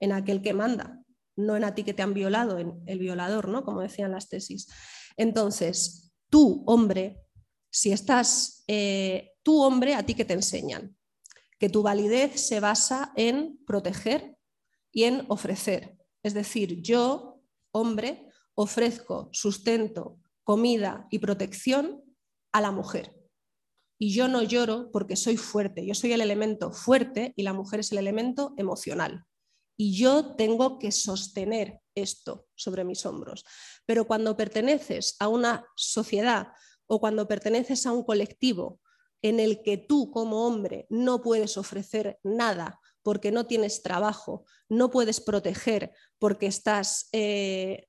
en aquel que manda, no en a ti que te han violado, en el violador, ¿no? Como decían las tesis. Entonces, tú, hombre, si estás, eh, tú, hombre, a ti que te enseñan, que tu validez se basa en proteger y en ofrecer. Es decir, yo, hombre, ofrezco sustento, comida y protección a la mujer. Y yo no lloro porque soy fuerte, yo soy el elemento fuerte y la mujer es el elemento emocional. Y yo tengo que sostener esto sobre mis hombros. Pero cuando perteneces a una sociedad o cuando perteneces a un colectivo en el que tú como hombre no puedes ofrecer nada porque no tienes trabajo, no puedes proteger porque estás eh,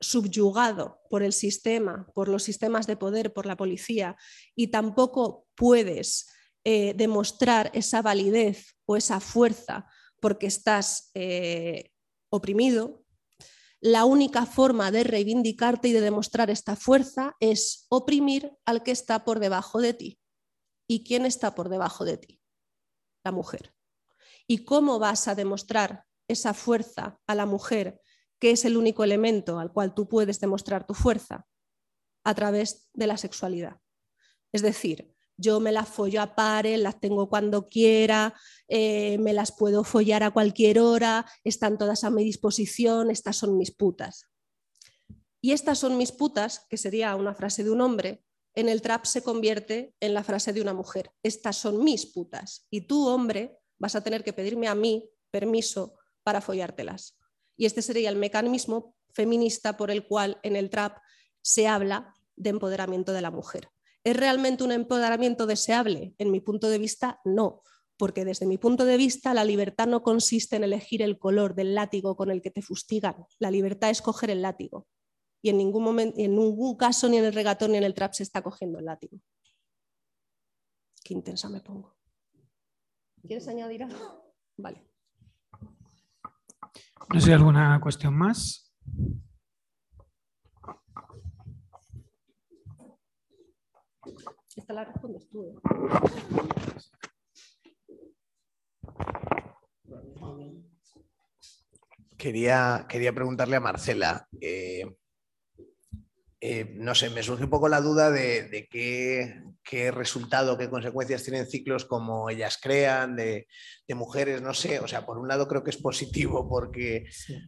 subyugado por el sistema, por los sistemas de poder, por la policía, y tampoco puedes eh, demostrar esa validez o esa fuerza porque estás eh, oprimido, la única forma de reivindicarte y de demostrar esta fuerza es oprimir al que está por debajo de ti. ¿Y quién está por debajo de ti? La mujer. ¿Y cómo vas a demostrar esa fuerza a la mujer, que es el único elemento al cual tú puedes demostrar tu fuerza? A través de la sexualidad. Es decir, yo me las follo a pares, las tengo cuando quiera, eh, me las puedo follar a cualquier hora, están todas a mi disposición, estas son mis putas. Y estas son mis putas, que sería una frase de un hombre, en el trap se convierte en la frase de una mujer. Estas son mis putas. Y tú, hombre, vas a tener que pedirme a mí permiso para follártelas. Y este sería el mecanismo feminista por el cual en el trap se habla de empoderamiento de la mujer. ¿Es realmente un empoderamiento deseable? En mi punto de vista, no, porque desde mi punto de vista la libertad no consiste en elegir el color del látigo con el que te fustigan, la libertad es coger el látigo. Y en ningún, momento, en ningún caso, ni en el regatón ni en el trap se está cogiendo el látigo. Qué intensa me pongo. ¿Quieres añadir algo? Vale. No sé, ¿alguna cuestión más? Esta la respondes tú. ¿eh? Quería, quería preguntarle a Marcela. eh, eh, no sé, me surge un poco la duda de, de qué, qué resultado, qué consecuencias tienen ciclos como ellas crean, de, de mujeres, no sé. O sea, por un lado creo que es positivo porque,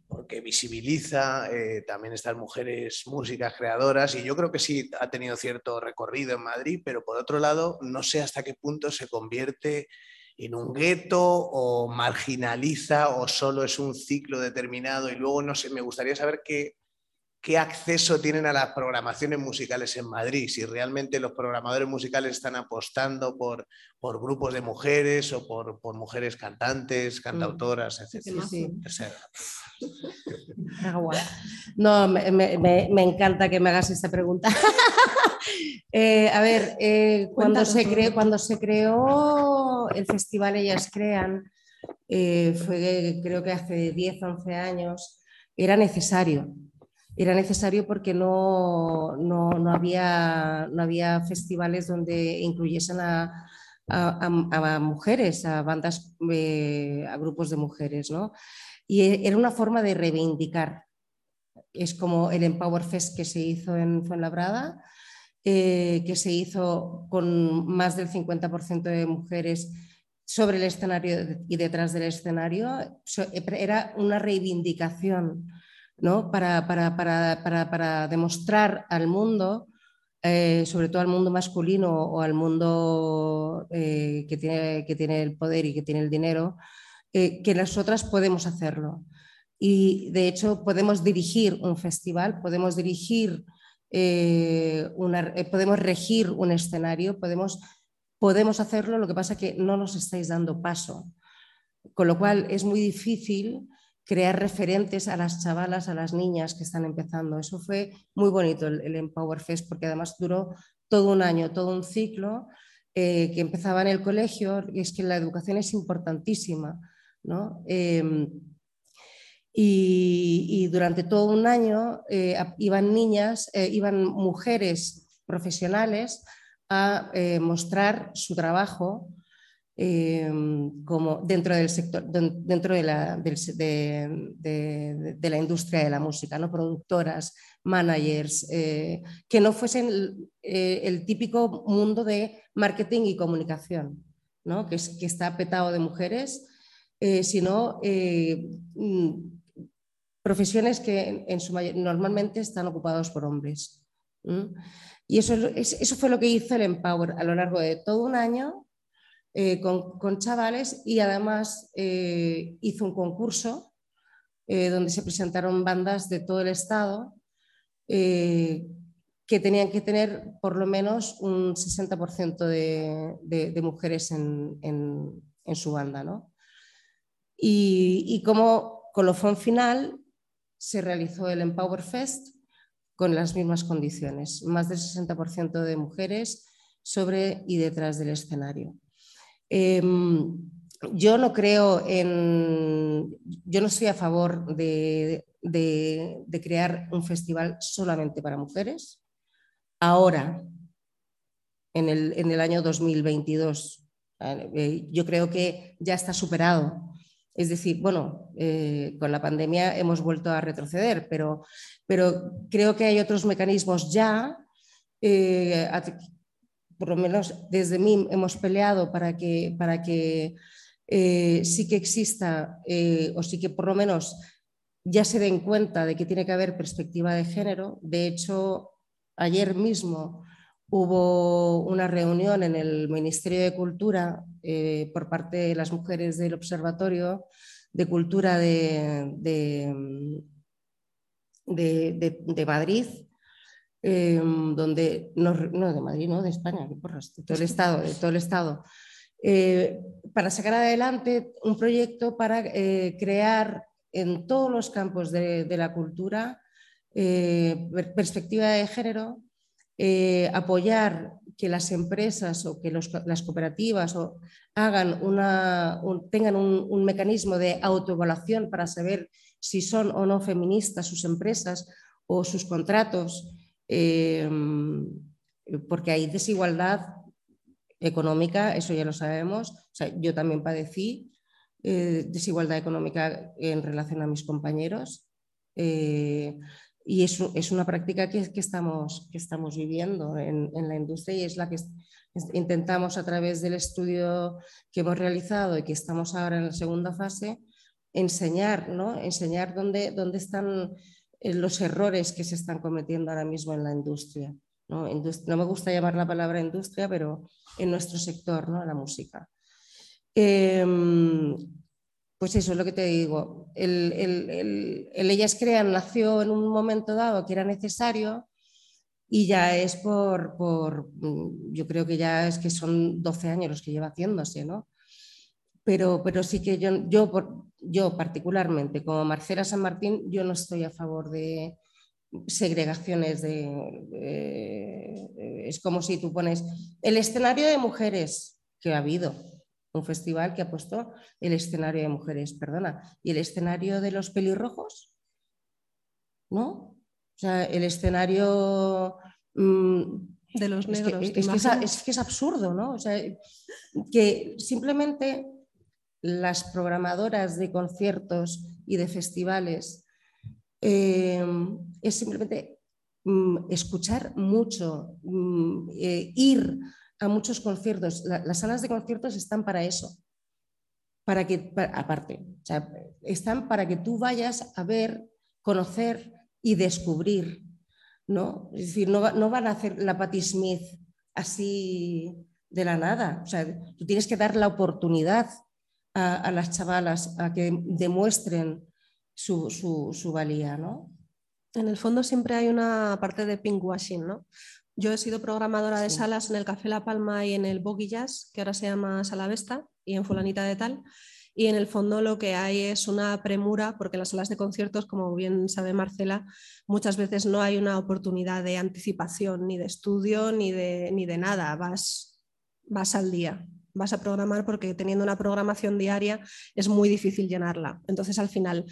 porque visibiliza eh, también estas mujeres músicas creadoras y yo creo que sí ha tenido cierto recorrido en Madrid, pero por otro lado no sé hasta qué punto se convierte en un gueto o marginaliza o solo es un ciclo determinado y luego no sé, me gustaría saber qué, qué acceso tienen a las programaciones musicales en Madrid, si realmente los programadores musicales están apostando por, por grupos de mujeres o por, por mujeres cantantes, cantautoras, etc. Sí, sí. Agua. No, me, me- me- encanta que me hagas esta pregunta. Eh, a ver, eh, cuando, Cuéntanos se todo. creó, cuando se creó el festival Ellas Crean, eh, fue creo que hace 10, 11 años, era necesario. Era necesario porque no, no, no había, no había festivales donde incluyesen a, a- a- a mujeres, a bandas, eh, a grupos de mujeres, ¿no? Y era una forma de reivindicar. Es como el Empower Fest que se hizo en Fuenlabrada, eh, que se hizo con más del 50% de mujeres sobre el escenario y detrás del escenario. So- Era una reivindicación ¿no? para, para- para- para- demostrar al mundo, eh, sobre todo al mundo masculino o al mundo eh, que, tiene, que tiene el poder y que tiene el dinero, eh, que nosotras podemos hacerlo. Y de hecho podemos dirigir un festival, podemos dirigir, eh, una- podemos regir un escenario, podemos, podemos hacerlo, lo que pasa que no nos estáis dando paso. Con lo cual es muy difícil crear referentes a las chavalas, a las niñas que están empezando. Eso fue muy bonito el, el Empower Fest porque además duró todo un año, todo un ciclo eh, que empezaba en el colegio y es que la educación es importantísima. ¿no? Eh, y, durante todo un año eh, iban niñas, eh, iban mujeres profesionales a mostrar su trabajo eh, como dentro del sector, den- dentro de la, de, la industria de la música, ¿no? productoras, managers, eh, que no fuesen el, eh, el típico mundo de marketing y comunicación, ¿no? que, es- que está petado de mujeres, eh, sino eh, mm, profesiones que en, su normalmente están ocupados por hombres. Y eso, es- eso fue lo que hizo el Empower a lo largo de todo un año eh, con, chavales y además eh, hizo un concurso eh, donde se presentaron bandas de todo el estado que tenían que tener por lo menos un 60% de, de- mujeres en su banda. ¿no? Y, y como colofón final se realizó el Empower Fest con las mismas condiciones, más del 60% de mujeres sobre y detrás del escenario. Em, yo no creo en, yo no estoy a favor de, crear un festival solamente para mujeres. Ahora, en el, en el año 2022, eh, yo creo que ya está superado. Es decir, bueno, eh, con la pandemia hemos vuelto a retroceder, pero, pero creo que hay otros mecanismos ya. eh, por lo menos desde mí hemos peleado para que, para que eh, sí que exista eh, o sí que por lo menos ya se den cuenta de que tiene que haber perspectiva de género. De hecho, ayer mismo hubo una reunión en el Ministerio de Cultura eh, por parte de las mujeres del Observatorio de Cultura de, de- de- de- de Madrid, eh, donde, no, no de Madrid, no de España, porras, de todo el Estado, de todo el Estado, eh, para sacar adelante un proyecto para eh, crear en todos los campos de, de la cultura eh, per- perspectiva de género, apoyar que las empresas o que los- las cooperativas o hagan una, un- tengan un, un mecanismo de autoevaluación para saber si son o no feministas sus empresas o sus contratos, eh, porque hay desigualdad económica, eso ya lo sabemos. O sea, yo también padecí eh, desigualdad económica en relación a mis compañeros. eh, y es, es una práctica que, que estamos, que estamos viviendo en, en la industria y es la que intentamos a través del estudio que hemos realizado y que estamos ahora en la segunda fase, enseñar, ¿no? enseñar dónde, dónde están los errores que se están cometiendo ahora mismo en la industria. ¿no? No me gusta llamar la palabra industria, pero en nuestro sector, ¿no? la música. Em, pues eso es lo que te digo. El, el- el- el Ellas Crean nació en un momento dado que era necesario y ya es por, por, mm, yo creo que ya es que son 12 años los que lleva haciéndose, ¿no? Pero, pero sí que yo, yo, yo particularmente, como Marcela San Martín, yo no estoy a favor de segregaciones de... eh, es como si tú pones el escenario de mujeres que ha habido, un festival que ha puesto el escenario de mujeres, perdona, y el escenario de los pelirrojos, ¿no? O sea, el escenario mm, De los es que, negros. es, ¿te que es, es que es absurdo, ¿no? O sea, que simplemente las programadoras de conciertos y de festivales eh, es simplemente mm, escuchar mucho, mm, eh, ir a muchos conciertos. La- las salas de conciertos están para eso. Para que, pa- aparte, están para que tú vayas a ver, conocer y descubrir. ¿no? Es decir, no, no van a hacer la Patti Smith así de la nada. O sea, tú tienes que dar la oportunidad a, a las chavalas a que demuestren su, su- su valía, ¿no? En el fondo siempre hay una parte de pinkwashing, ¿no? Yo he sido programadora de salas en el Café La Palma y en el Boggy Jazz, que ahora se llama Sala Vesta, y en Fulanita de Tal. Y en el fondo lo que hay es una premura, porque en las salas de conciertos, como bien sabe Marcela, muchas veces no hay una oportunidad de anticipación, ni de estudio, ni de, ni de nada. Vas, vas al día, vas a programar porque teniendo una programación diaria es muy difícil llenarla. Entonces al final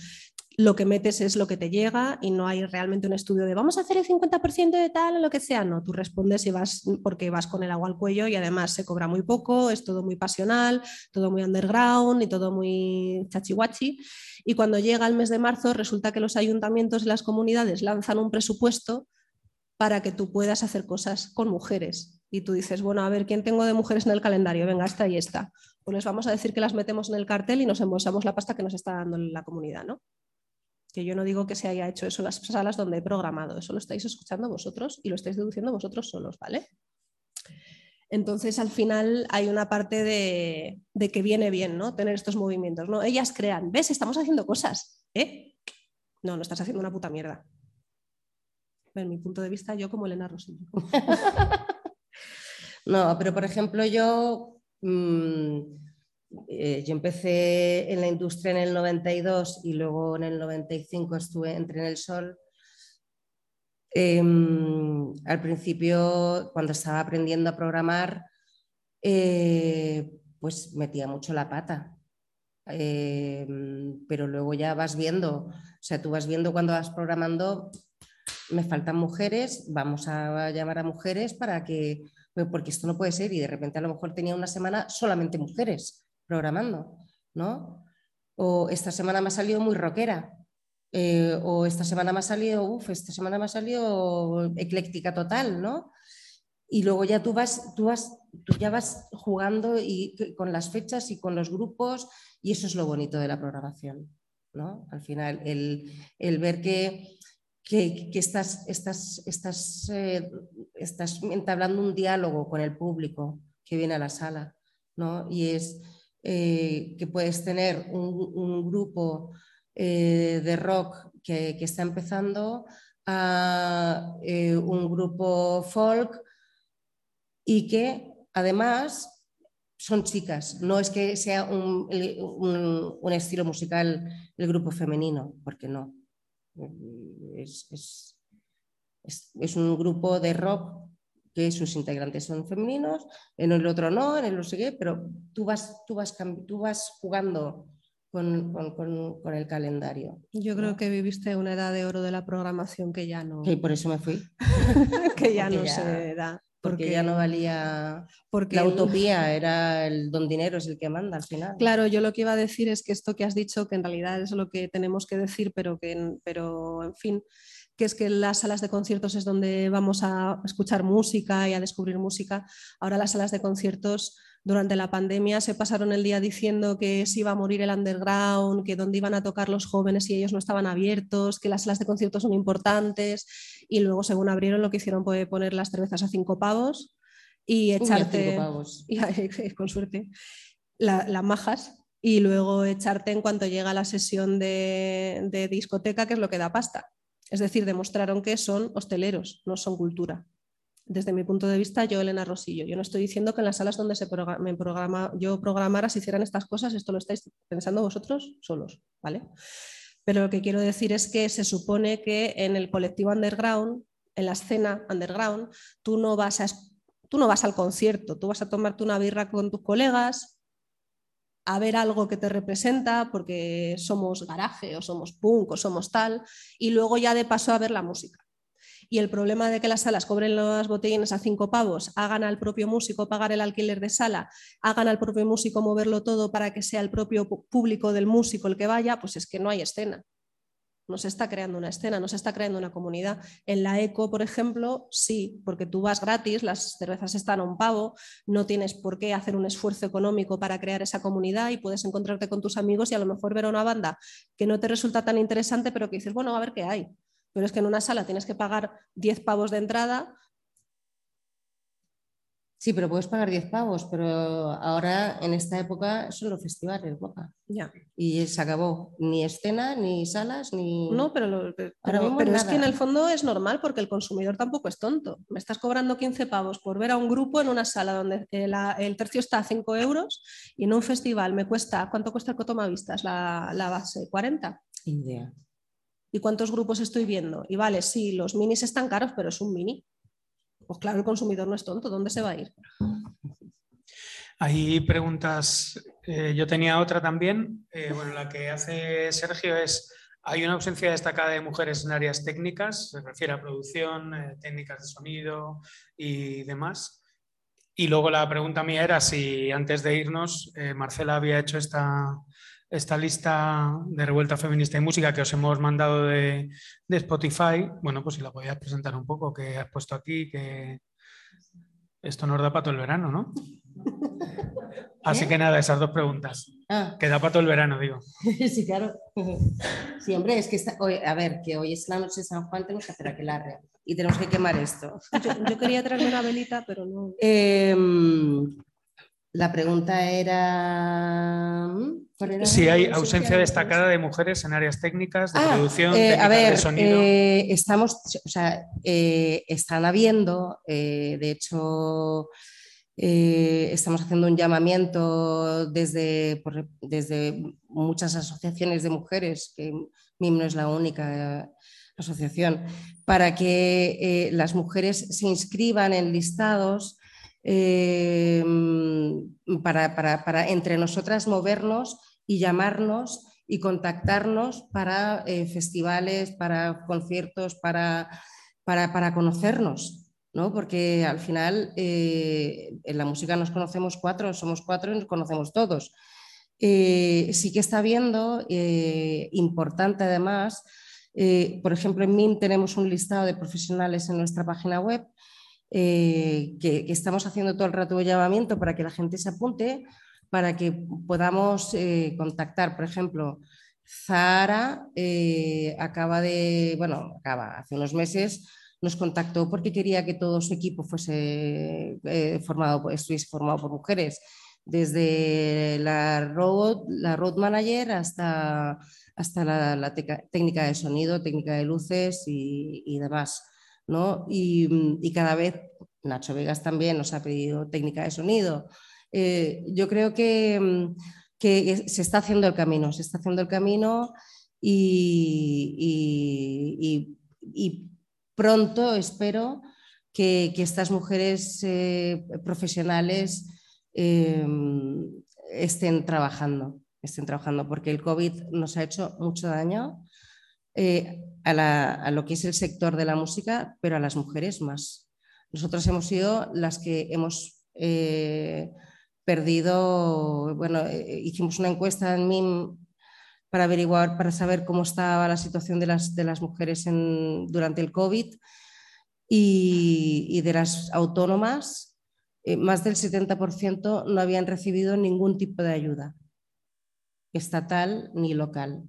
lo que metes es lo que te llega y no hay realmente un estudio de vamos a hacer el 50% de tal o lo que sea. No, tú respondes y vas porque vas con el agua al cuello y además se cobra muy poco, es todo muy pasional, todo muy underground y todo muy chachihuachi. Y cuando llega el mes de marzo resulta que los ayuntamientos y las comunidades lanzan un presupuesto para que tú puedas hacer cosas con mujeres. Y tú dices, bueno, a ver, ¿quién tengo de mujeres en el calendario? Venga, esta y esta. Pues les vamos a decir que las metemos en el cartel y nos embolsamos la pasta que nos está dando la comunidad, ¿no? Que yo no digo que se haya hecho eso en las salas donde he programado, eso lo estáis escuchando vosotros y lo estáis deduciendo vosotros solos, ¿vale? Entonces, al final hay una parte de, de que viene bien, ¿no? Tener estos movimientos, ¿no? Ellas crean, ¿ves? Estamos haciendo cosas, ¿eh? No, no estás haciendo una puta mierda. En mi punto de vista, yo como Elena Rosillo. No, pero por ejemplo, yo, mm, eh, yo empecé en la industria en el 92 y luego en el 95 estuve, entré en el Sol. Em, al principio, cuando estaba aprendiendo a programar, eh, pues metía mucho la pata. Em, pero luego ya vas viendo, o sea, tú vas viendo cuando vas programando, me faltan mujeres, vamos a llamar a mujeres para que, porque esto no puede ser y de repente a lo mejor tenía una semana solamente mujeres programando, ¿no? O esta semana me ha salido muy rockera, eh, o esta semana me ha salido, uff, esta semana me ha salido ecléctica total, ¿no? Y luego ya tú vas, tú vas, tú ya vas jugando y, con las fechas y con los grupos y eso es lo bonito de la programación, ¿no? Al final, el, el ver que, que, estás, estás, estás, eh, estás entablando un diálogo con el público que viene a la sala, ¿no? Y es eh, que puedes tener un, grupo eh, de rock que, está empezando a un grupo folk y que además son chicas, no es que sea un, un, un estilo musical el grupo femenino, porque no. Es, es, es, es, un grupo de rock que sus integrantes son femeninos, en el otro no, en el no sé qué, pero tú vas, tú vas, tú vas jugando con, con, con, el calendario. Yo creo ¿no? que viviste una edad de oro de la programación que ya no. Y por eso me fui. que ya no ya, se da. Porque, porque, ya no valía. Porque la utopía era el don dinero, es el que manda al final. Claro, yo lo que iba a decir es que esto que has dicho, que en realidad es lo que tenemos que decir, pero que, pero en fin, que es que las salas de conciertos es donde vamos a escuchar música y a descubrir música. Ahora las salas de conciertos durante la pandemia se pasaron el día diciendo que se iba a morir el underground, que dónde iban a tocar los jóvenes y ellos no estaban abiertos, que las salas de conciertos son importantes y luego según abrieron lo que hicieron fue poner las cervezas a cinco pavos y echarte, pavos. Y, con suerte, las la majas y luego echarte en cuanto llega la sesión de, de discoteca, que es lo que da pasta. Es decir, demostraron que son hosteleros, no son cultura. Desde mi punto de vista, yo, Elena Rosillo, yo no estoy diciendo que en las salas donde se me programa, yo programara se hicieran estas cosas, esto lo estáis pensando vosotros solos, ¿vale? Pero lo que quiero decir es que se supone que en el colectivo underground, en la escena underground, tú no vas, a, tú no vas al concierto, tú vas a tomarte una birra con tus colegas, a ver algo que te representa porque somos garaje o somos punk o somos tal y luego ya de paso a ver la música. Y el problema de que las salas cobren los botellines a cinco pavos, hagan al propio músico pagar el alquiler de sala, hagan al propio músico moverlo todo para que sea el propio público del músico el que vaya, pues es que no hay escena. No se está creando una escena, no se está creando una comunidad. En la ECO, por ejemplo, sí, porque tú vas gratis, las cervezas están a un pavo, no tienes por qué hacer un esfuerzo económico para crear esa comunidad y puedes encontrarte con tus amigos y a lo mejor ver a una banda que no te resulta tan interesante, pero que dices, bueno, a ver qué hay. Pero es que en una sala tienes que pagar 10 pavos de entrada. Sí, pero puedes pagar 10 pavos, pero ahora en esta época son los festivales, guapa. Ya. Y se acabó. Ni escena, ni salas, ni. No, pero, lo, pero, pero es que en el fondo es normal porque el consumidor tampoco es tonto. Me estás cobrando 15 pavos por ver a un grupo en una sala donde el, el tercio está a 5 euros y en un festival me cuesta. ¿Cuánto cuesta el Cotomavistas la, la base? ¿40? Idea. ¿Y cuántos grupos estoy viendo? Y vale, sí, los minis están caros, pero es un mini. Pues claro, el consumidor no es tonto, ¿dónde se va a ir? Hay preguntas, eh, yo tenía otra también, eh, bueno, la que hace Sergio es, hay una ausencia destacada de mujeres en áreas técnicas, se refiere a producción, eh, técnicas de sonido y demás. Y luego la pregunta mía era si antes de irnos, Marcela había hecho esta, esta lista de revuelta feminista y música que os hemos mandado de, de Spotify, bueno, pues si la podías presentar un poco, que has puesto aquí, que... Esto nos da para todo el verano, ¿no? Así que nada, esas dos preguntas. Ah, Que da para todo el verano, digo. sí, claro. Sí, hombre, es que está, hoy- a ver, que hoy es la noche de San Juan, tenemos que hacer aquelarre y tenemos que quemar esto. Yo, yo quería traerme una velita, pero no. Em, la pregunta era. Si hay ausencia ausencia de destacada de mujeres en áreas técnicas, de Ah, producción, eh, a ver, de sonido. eh, estamos, o sea, eh, están habiendo, eh, de hecho, estamos haciendo un llamamiento desde, por- desde muchas asociaciones de mujeres, que MIM no es la única asociación, para que las mujeres se inscriban en listados eh, para, para- para entre nosotras movernos y llamarnos y contactarnos para eh, festivales, para conciertos, para, para, para conocernos. ¿no? Porque al final eh, en la música nos conocemos cuatro, somos cuatro y nos conocemos todos. Eh, sí que está habiendo, eh, importante además, eh, por ejemplo, en MIM tenemos un listado de profesionales en nuestra página web que, que estamos haciendo todo el rato de llamamiento para que la gente se apunte, para que podamos eh, contactar, por ejemplo, Zahara eh, acaba de, bueno, acaba hace unos meses, nos contactó porque quería que todo su equipo fuese eh, formado, estuviese formado por mujeres, desde la road, la road manager hasta, hasta la, técnica de sonido, técnica de luces y, demás. ¿no? Y cada vez Nacho Vegas también nos ha pedido técnica de sonido. Eh, yo creo que, mm, que se está haciendo el camino, se está haciendo el camino y, pronto espero que, que estas mujeres eh, profesionales eh, estén trabajando, estén trabajando, porque el COVID nos ha hecho mucho daño a, lo que es el sector de la música, pero a las mujeres más. Nosotros hemos sido las que hemos perdido, bueno, eh, hicimos una encuesta en MIM para averiguar, para saber cómo estaba la situación de las, de las mujeres en- durante el COVID y, y de las autónomas, eh, más del 70% no habían recibido ningún tipo de ayuda, estatal ni local.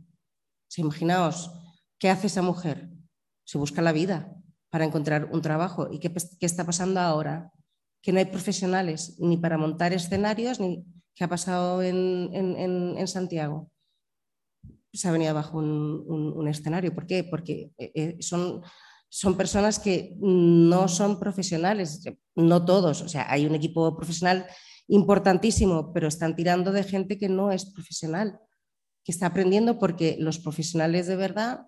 Sea, imaginaos, ¿qué hace esa mujer? Se busca la vida para encontrar un trabajo. ¿Y qué, qué está pasando ahora? Que no hay profesionales ni para montar escenarios, ni qué ha pasado en, en- en- en Santiago. Se ha venido abajo un, un- un escenario. ¿Por qué? Porque eh, eh, son, son personas que no son profesionales, no todos. O sea, hay un equipo profesional importantísimo, pero están tirando de gente que no es profesional que está aprendiendo porque los profesionales de verdad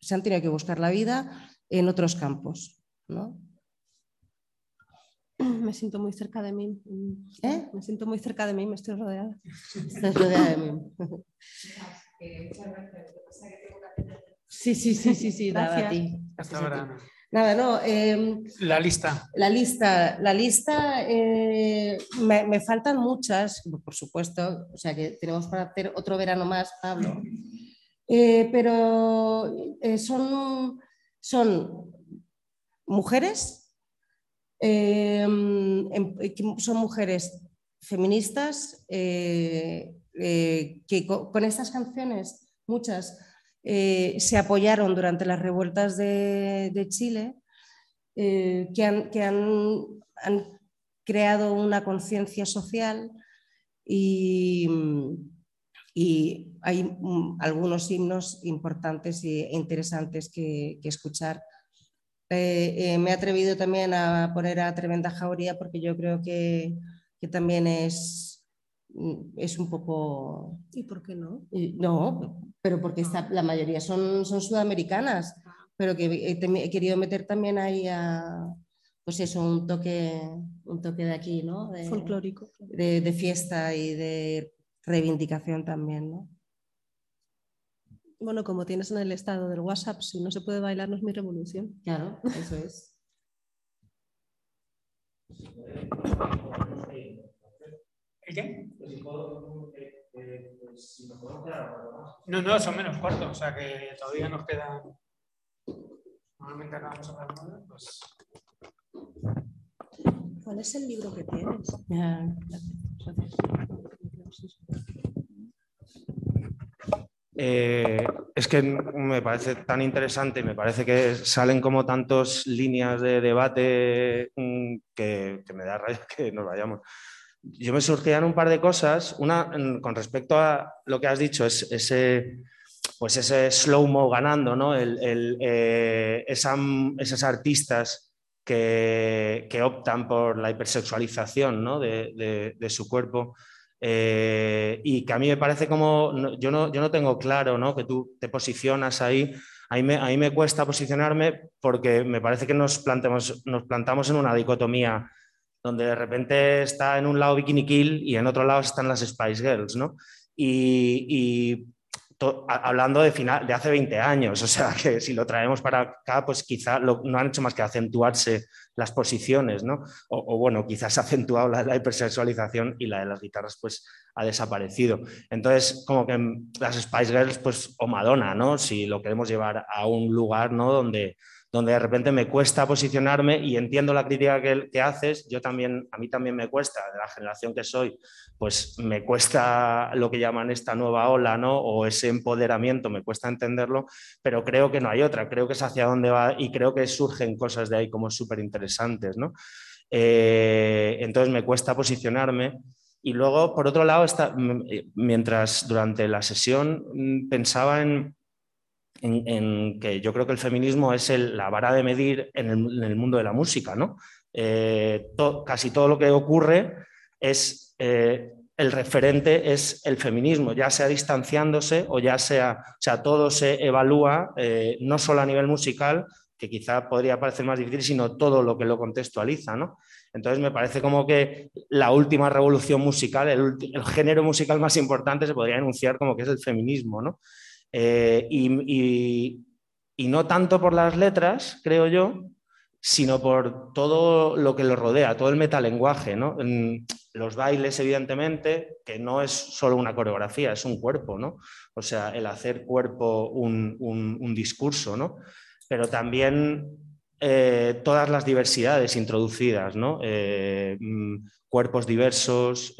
se han tenido que buscar la vida en otros campos. ¿no? Me siento muy cerca de mí. ¿Eh? Me siento muy cerca de mí, me estoy rodeada. Estás rodeada de mí. Sí, sí, sí, sí, sí, nada, a ti. Hasta ahora. Nada, no. eh, La lista. La lista, la lista eh, me, me faltan muchas, por supuesto, o sea que tenemos para hacer otro verano más, Pablo. Eh, pero eh, son, son mujeres, em- que son mujeres feministas eh, eh, que co- con estas canciones, muchas, eh, se apoyaron durante las revueltas de, Chile que, han, que han, creado una conciencia social y, y hay mm, algunos himnos importantes e interesantes que escuchar. Eh, eh, me he atrevido también a poner a Tremenda Jauría porque yo creo que, que también es, mm, es un poco ¿Y por qué no? No, pero porque está, la mayoría son, son sudamericanas, pero que he, he querido meter también ahí a, pues eso, un toque, un toque de aquí, ¿no? De, Folclórico. de, de fiesta y de reivindicación también, ¿no? Bueno, como tienes en el estado del WhatsApp, si no se puede bailar no es mi revolución. Claro, eso es. ¿El qué? No, no, son menos cuarto, o sea que todavía nos quedan. Normalmente acabamos a las nueve, pues. ¿Cuál es el libro que tienes? Ya, gracias. Eh, es que me parece tan interesante, me parece que salen como tantas líneas de debate mm, que, me da rabia que nos vayamos. Yo me surgían un par de cosas. Una, mm, con respecto a lo que has dicho, es ese, pues ese slow-mo ganando, ¿no? El- el, eh, esa- esos artistas que, optan por la hipersexualización ¿no? de su cuerpo. Eh, y que a mí me parece como, no- yo, no, yo no tengo claro ¿no? que tú te posicionas ahí. A mí, me, a mí me cuesta posicionarme porque me parece que nos, plantemos, nos plantamos en una dicotomía donde de repente está en un lado Bikini Kill y en otro lado están las Spice Girls, ¿no? Y, y hablando de, final, de hace 20 años, o sea, que si lo traemos para acá, pues quizá no han hecho más que acentuarse las posiciones, ¿no? O, bueno, quizás ha acentuado la, hipersexualización y la de las guitarras, pues ha desaparecido. Entonces, como que las Spice Girls, pues, o Madonna, ¿no? Si lo queremos llevar a un lugar, ¿no? Donde, donde de repente me cuesta posicionarme y entiendo la crítica que, que haces, yo también, a mí también me cuesta, de la generación que soy, pues me cuesta lo que llaman esta nueva ola, ¿no? O ese empoderamiento, me cuesta entenderlo, pero creo que no hay otra, creo que es hacia dónde va y creo que surgen cosas de ahí como súper interesantes, ¿no? Eh, entonces me cuesta posicionarme. Y luego, por otro lado, está, m- eh, mientras durante la sesión mm, pensaba en, en, que yo creo que el feminismo es el- la vara de medir en el, en el mundo de la música, ¿no? Eh, to- casi todo lo que ocurre es eh, el referente es el feminismo, ya sea distanciándose o ya sea, o sea, todo se evalúa eh, no solo a nivel musical, que quizá podría parecer más difícil, sino todo lo que lo contextualiza, ¿no? Entonces me parece como que la última revolución musical, el género musical más importante se podría enunciar como que es el feminismo, ¿no? Eh, y, no tanto por las letras, creo yo, sino por todo lo que lo rodea, todo el metalenguaje, ¿no? Los bailes, evidentemente, que no es solo una coreografía, es un cuerpo, ¿no? O sea, el hacer cuerpo un, discurso, ¿no? Pero también eh, todas las diversidades introducidas, ¿no? Eh, mm, cuerpos diversos,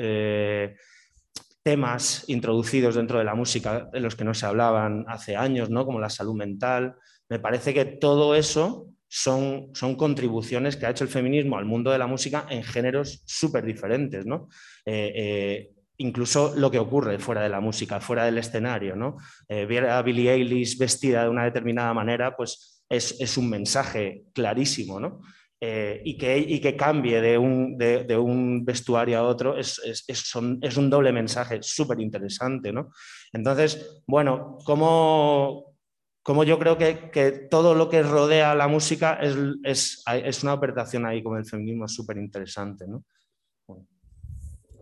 temas introducidos dentro de la música de los que no se hablaban hace años, ¿no? como la salud mental. Me parece que todo eso son, son contribuciones que ha hecho el feminismo al mundo de la música en géneros súper diferentes. ¿no? Eh, eh, incluso lo que ocurre fuera de la música, fuera del escenario. ¿no? Eh, ver a Billie Eilish vestida de una determinada manera, pues es, es un mensaje clarísimo. ¿no? Eh, y, que, y que cambie de un, de, un vestuario a otro es, es, es, son, es un doble mensaje súper interesante. ¿no? Entonces, bueno, como, como yo creo que, que, todo lo que rodea la música es, es, una operación ahí con el feminismo súper interesante. ¿no?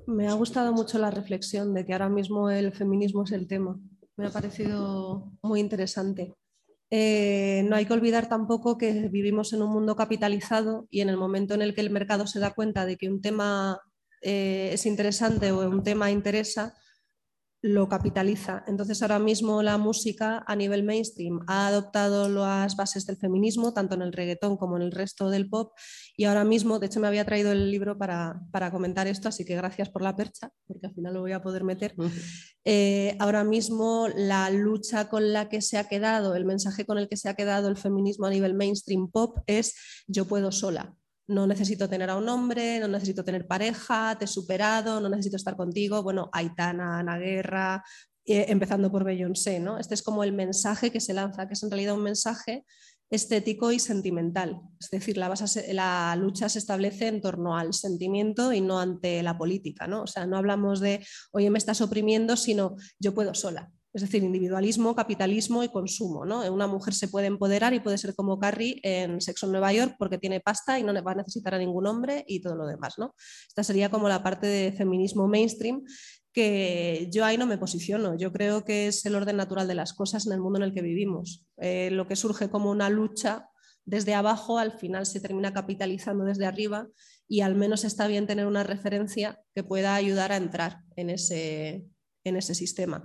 Me ha gustado mucho la reflexión de que ahora mismo el feminismo es el tema. Me ha parecido muy interesante. Eh, no hay que olvidar tampoco que vivimos en un mundo capitalizado y en el momento en el que el mercado se da cuenta de que un tema eh, es interesante o un tema interesa, lo capitaliza. Entonces ahora mismo la música a nivel mainstream ha adoptado las bases del feminismo, tanto en el reggaetón como en el resto del pop, y ahora mismo, de hecho me había traído el libro para, para comentar esto, así que gracias por la percha, porque al final lo voy a poder meter. Eh, ahora mismo la lucha con la que se ha quedado, el mensaje con el que se ha quedado el feminismo a nivel mainstream pop es yo puedo sola, no necesito tener a un hombre, no necesito tener pareja, te he superado, no necesito estar contigo. Bueno, Aitana, Ana Guerra, eh, empezando por Beyoncé, ¿no? Este es como el mensaje que se lanza, que es en realidad un mensaje estético y sentimental. Es decir, la, base, la, lucha se establece en torno al sentimiento y no ante la política, ¿no? O sea, no hablamos de, oye, me estás oprimiendo, sino yo puedo sola. Es decir, individualismo, capitalismo y consumo. ¿no? Una mujer se puede empoderar y puede ser como Carrie en Sexo en Nueva York porque tiene pasta y no va a necesitar a ningún hombre y todo lo demás. ¿no? Esta sería como la parte de feminismo mainstream que yo ahí no me posiciono. Yo creo que es el orden natural de las cosas en el mundo en el que vivimos. Eh, lo que surge como una lucha desde abajo al final se termina capitalizando desde arriba y al menos está bien tener una referencia que pueda ayudar a entrar en ese, en ese sistema.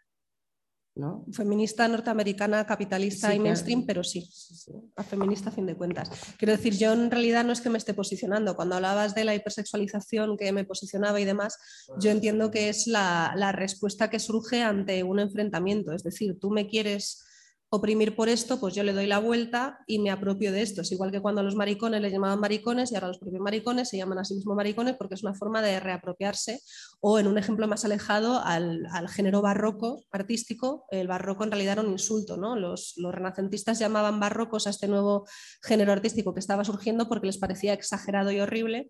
¿no? Feminista norteamericana, capitalista Sí, y claro. mainstream, pero sí, a feminista a fin de cuentas. Quiero decir, yo en realidad no es que me esté posicionando. Cuando hablabas de la hipersexualización que me posicionaba y demás, yo entiendo que es la, la respuesta que surge ante un enfrentamiento. Es decir, tú me quieres oprimir por esto, pues yo le doy la vuelta y me apropio de esto. Es igual que cuando a los maricones les llamaban maricones y ahora los propios maricones se llaman a sí mismos maricones porque es una forma de reapropiarse o en un ejemplo más alejado al, género barroco artístico, el barroco en realidad era un insulto, ¿no? Los, los renacentistas llamaban barrocos a este nuevo género artístico que estaba surgiendo porque les parecía exagerado y horrible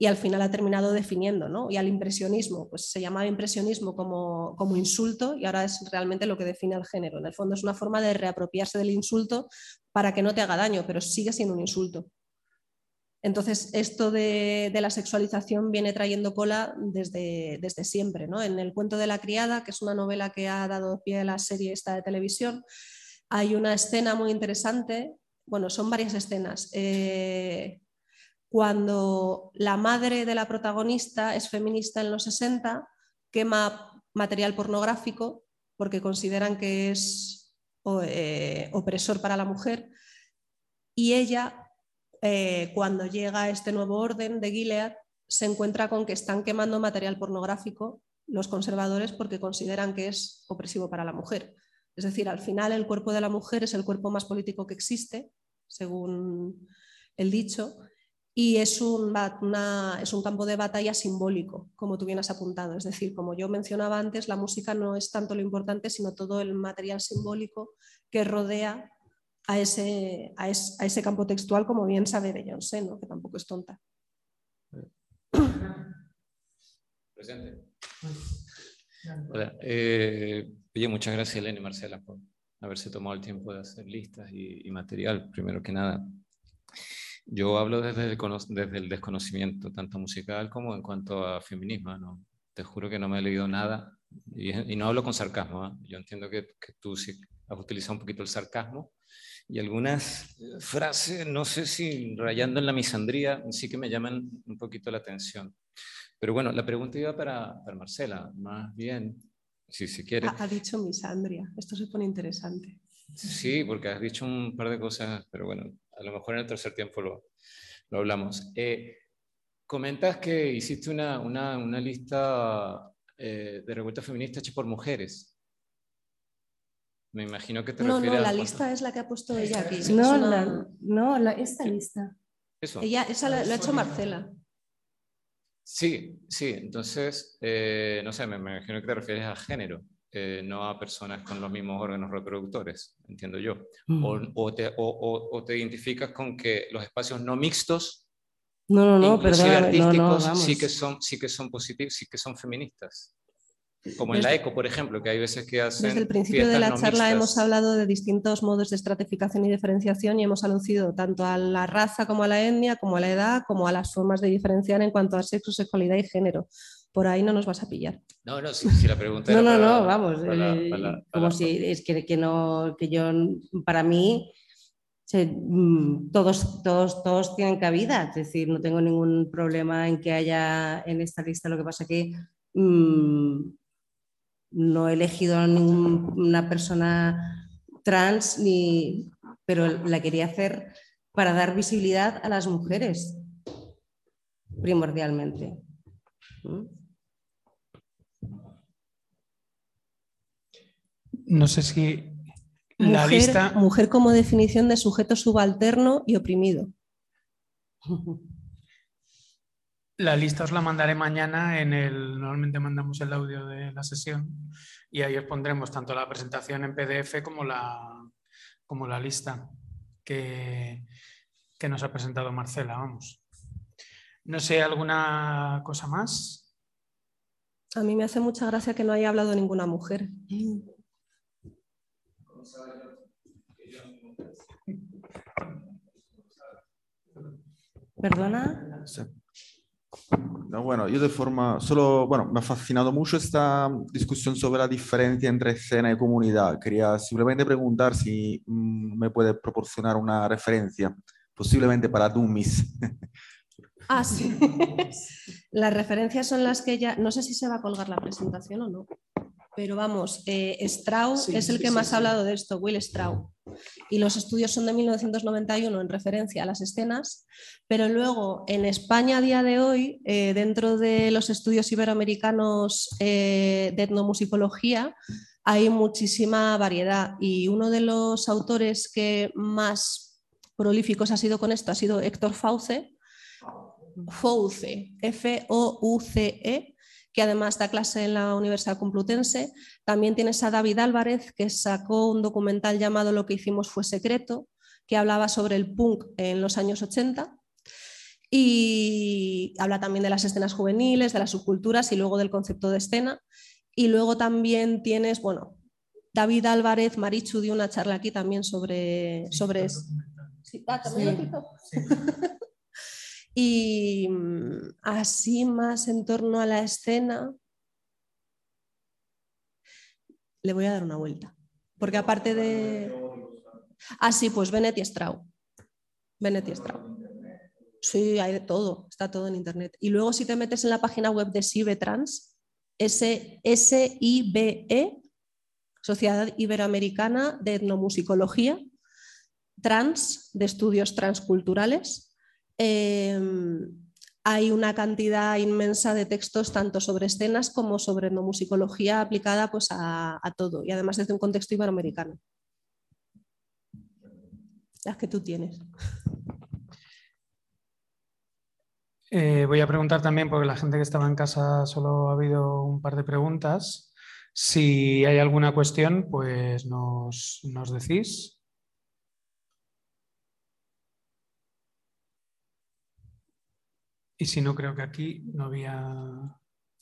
y al final ha terminado definiendo, ¿no? Y al impresionismo, pues se llamaba impresionismo como, como insulto y ahora es realmente lo que define al género. En el fondo es una forma de reapropiarse del insulto para que no te haga daño, pero sigue siendo un insulto. Entonces, esto de, de la sexualización viene trayendo cola desde, desde siempre. ¿no? En el cuento de la criada, que es una novela que ha dado pie a la serie esta de televisión, hay una escena muy interesante, bueno, son varias escenas. Eh, cuando la madre de la protagonista es feminista en los 60, quema material pornográfico porque consideran que es eh, opresor para la mujer y ella eh, cuando llega este nuevo orden de Gilead, se encuentra con que están quemando material pornográfico los conservadores porque consideran que es opresivo para la mujer. Es decir, al final el cuerpo de la mujer es el cuerpo más político que existe, según el dicho, y es un, es un campo de batalla simbólico, como tú bien has apuntado. Es decir, como yo mencionaba antes, la música no es tanto lo importante, sino todo el material simbólico que rodea a ese, a, es, a ese campo textual, como bien sabe Beyoncé, ¿no? que tampoco es tonta. Presente. Eh, oye, muchas gracias, Elena y Marcela, por haberse tomado el tiempo de hacer listas y material, primero que nada. Yo hablo desde el, desde el, desconocimiento, tanto musical como en cuanto a feminismo. ¿no? Te juro que no me he leído nada y, y no hablo con sarcasmo. ¿eh? Yo entiendo que, que, tú sí has utilizado un poquito el sarcasmo y algunas frases, no sé si rayando en la misandría, sí que me llaman un poquito la atención. Pero bueno, la pregunta iba para, para Marcela, más bien, si, si quiere. Ha, ha dicho misandria, esto se pone interesante. Sí, porque has dicho un par de cosas, pero bueno, a lo mejor en el tercer tiempo lo, lo hablamos. Eh, comentas que hiciste una, una, una lista eh, de revueltas feministas hechas por mujeres. Me imagino que te no, refieres no, la a... lista es la que ha puesto ella aquí. No, una... la, no la, esta lista. Eso. Ella, esa la, la ha hecho Marcela. Sí, sí, entonces, eh, no sé, me, me, imagino que te refieres a género, eh, no a personas con los mismos órganos reproductores, entiendo yo. Mm. O, o, te, o, o, te, identificas con que los espacios no mixtos, no, no, no, perdón, artísticos, no, no, sí, que son, sí que son positivos, sí que son feministas. Como en la ECO, por ejemplo, que hay veces que hacen. Desde el principio de la no charla mixtas. hemos hablado de distintos modos de estratificación y diferenciación y hemos aludido tanto a la raza como a la etnia, como a la edad, como a las formas de diferenciar en cuanto a sexo, sexualidad y género. Por ahí no nos vas a pillar. No, no, si, si la pregunta No, era no, para, no, vamos. para eh, para como si es que, que no, que yo, para mí, se- mm, todos, todos, todos tienen cabida. Es decir, no tengo ningún problema en que haya en esta lista. Lo que pasa que mm, no he elegido a ninguna persona trans, ni, pero la quería hacer para dar visibilidad a las mujeres, primordialmente. No sé si la mujer, lista. mujer como definición de sujeto subalterno y oprimido. La lista os la mandaré mañana en el. Normalmente mandamos el audio de la sesión y ahí os pondremos tanto la presentación en PDF como la, como la lista que, que nos ha presentado Marcela. Vamos. No sé, ¿alguna cosa más? A mí me hace mucha gracia que no haya hablado ninguna mujer. ¿Perdona? No, bueno, yo de forma, solo, bueno, me ha fascinado mucho esta discusión sobre la diferencia entre escena y comunidad. Quería simplemente preguntar si mm, me puede proporcionar una referencia, posiblemente para Dummies. Ah, sí. Las referencias son las que ya. No sé si se va a colgar la presentación o no. Pero vamos, eh, Strauss Sí, es el sí, que sí, más ha hablado de esto, Will Strauss. Y los estudios son de 1991 en referencia a las escenas, pero luego en España a día de hoy, eh, dentro de los estudios iberoamericanos eh, de etnomusicología, hay muchísima variedad. Y uno de los autores que más prolíficos ha sido con esto ha sido Héctor Fauce, Fouce, F-O-U-C-E, que además da clase en la Universidad Complutense. También tienes a David Álvarez, que sacó un documental llamado Lo que hicimos fue secreto, que hablaba sobre el punk en los años 80. Y habla también de las escenas juveniles, de las subculturas y luego del concepto de escena. Y luego también tienes, bueno, David Álvarez, Marichu dio una charla aquí también sobre, sobre es- Sí, ah, ¿también lo quito? Y mm, así más en torno a la escena, le voy a dar una vuelta. Porque aparte de... Ah, sí, pues Bennett y Strauss. Bennett y Strauss. Sí, hay de todo, está todo en internet. Y luego si te metes en la página web de SIBE Trans, S-I-B-E, Sociedad Iberoamericana de Etnomusicología, trans, de estudios transculturales, eh, hay una cantidad inmensa de textos tanto sobre escenas como sobre etnomusicología aplicada pues, a, a todo y además desde un contexto iberoamericano. Las que tú tienes. Eh, voy a preguntar también, porque la gente que estaba en casa solo ha habido un par de preguntas. Si hay alguna cuestión, pues nos, nos decís. Y si no, creo que aquí no había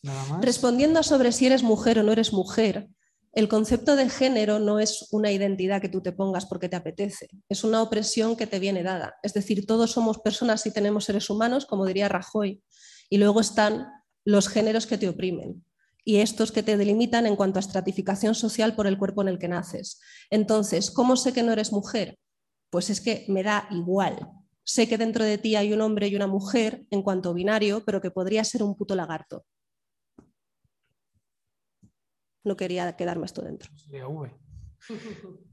nada más. Respondiendo sobre si eres mujer o no eres mujer, el concepto de género no es una identidad que tú te pongas porque te apetece, es una opresión que te viene dada. Es decir, todos somos personas y tenemos seres humanos, como diría Rajoy, y luego están los géneros que te oprimen y estos que te delimitan en cuanto a estratificación social por el cuerpo en el que naces. Entonces, ¿cómo sé que no eres mujer? Pues es que me da igual. Sé que dentro de ti hay un hombre y una mujer en cuanto binario, pero que podría ser un puto lagarto. No quería quedarme esto dentro.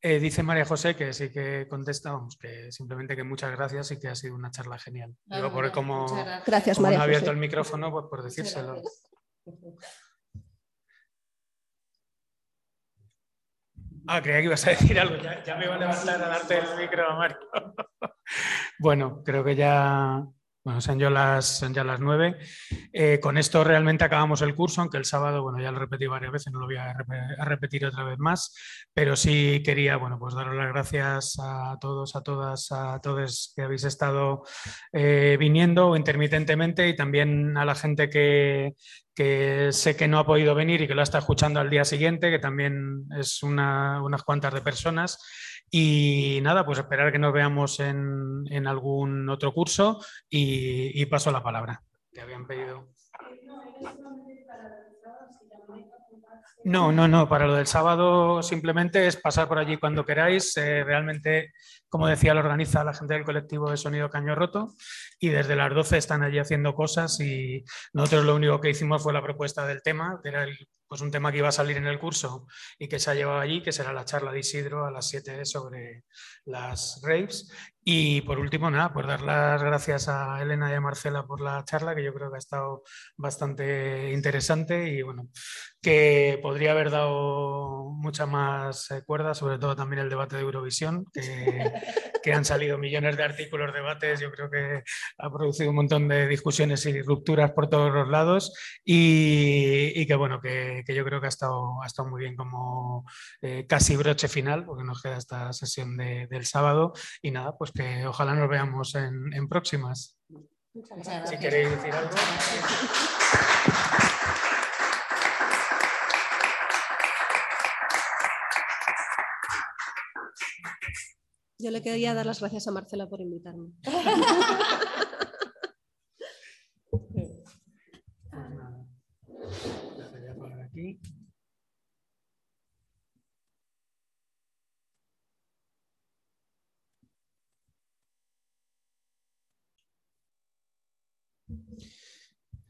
Eh, dice María José que sí que contesta, vamos, que simplemente que muchas gracias y que ha sido una charla genial. Digo, porque como, Muchas gracias. Gracias, como María no ha abierto José. el micrófono, pues por decírselo. Ah, creía que ibas a decir algo. Ya, me iba a levantar a darte el micro, Mario. bueno, creo que ya, bueno, son, ya las, son ya las nueve. Eh, con esto realmente acabamos el curso, aunque el sábado, bueno, ya lo repetí varias veces, no lo voy a repetir otra vez más, pero sí quería, bueno, pues daros las gracias a todos, a todas, a todos que habéis estado eh, viniendo intermitentemente y también a la gente que, que sé que no ha podido venir y que lo está escuchando al día siguiente, que también es una- unas cuantas de personas. Y nada, pues esperar que nos veamos en, en algún otro curso y, y paso la palabra. Te habían pedido. No, no, no. Para lo del sábado simplemente es pasar por allí cuando queráis. Eh, realmente, como decía, lo organiza la gente del colectivo de Sonido Caño Roto y desde las 12 están allí haciendo cosas y nosotros lo único que hicimos fue la propuesta del tema, que era pues un tema que iba a salir en el curso y que se ha llevado allí, que será la charla de Isidro a las 7 sobre las raves. Y por último, nada, pues dar las gracias a Elena y a Marcela por la charla, que yo creo que ha estado bastante interesante y bueno, que podría haber dado mucha más eh, cuerda, sobre todo también el debate de Eurovisión, que han salido millones de artículos, debates, yo creo que ha producido un montón de discusiones y rupturas por todos los lados y, y que bueno, que, que yo creo que ha estado, ha estado muy bien como eh, casi broche final, porque nos queda esta sesión de- del sábado y nada, pues que ojalá nos veamos en, en próximas. Si queréis decir algo. Yo le quería dar las gracias a Marcela por invitarme.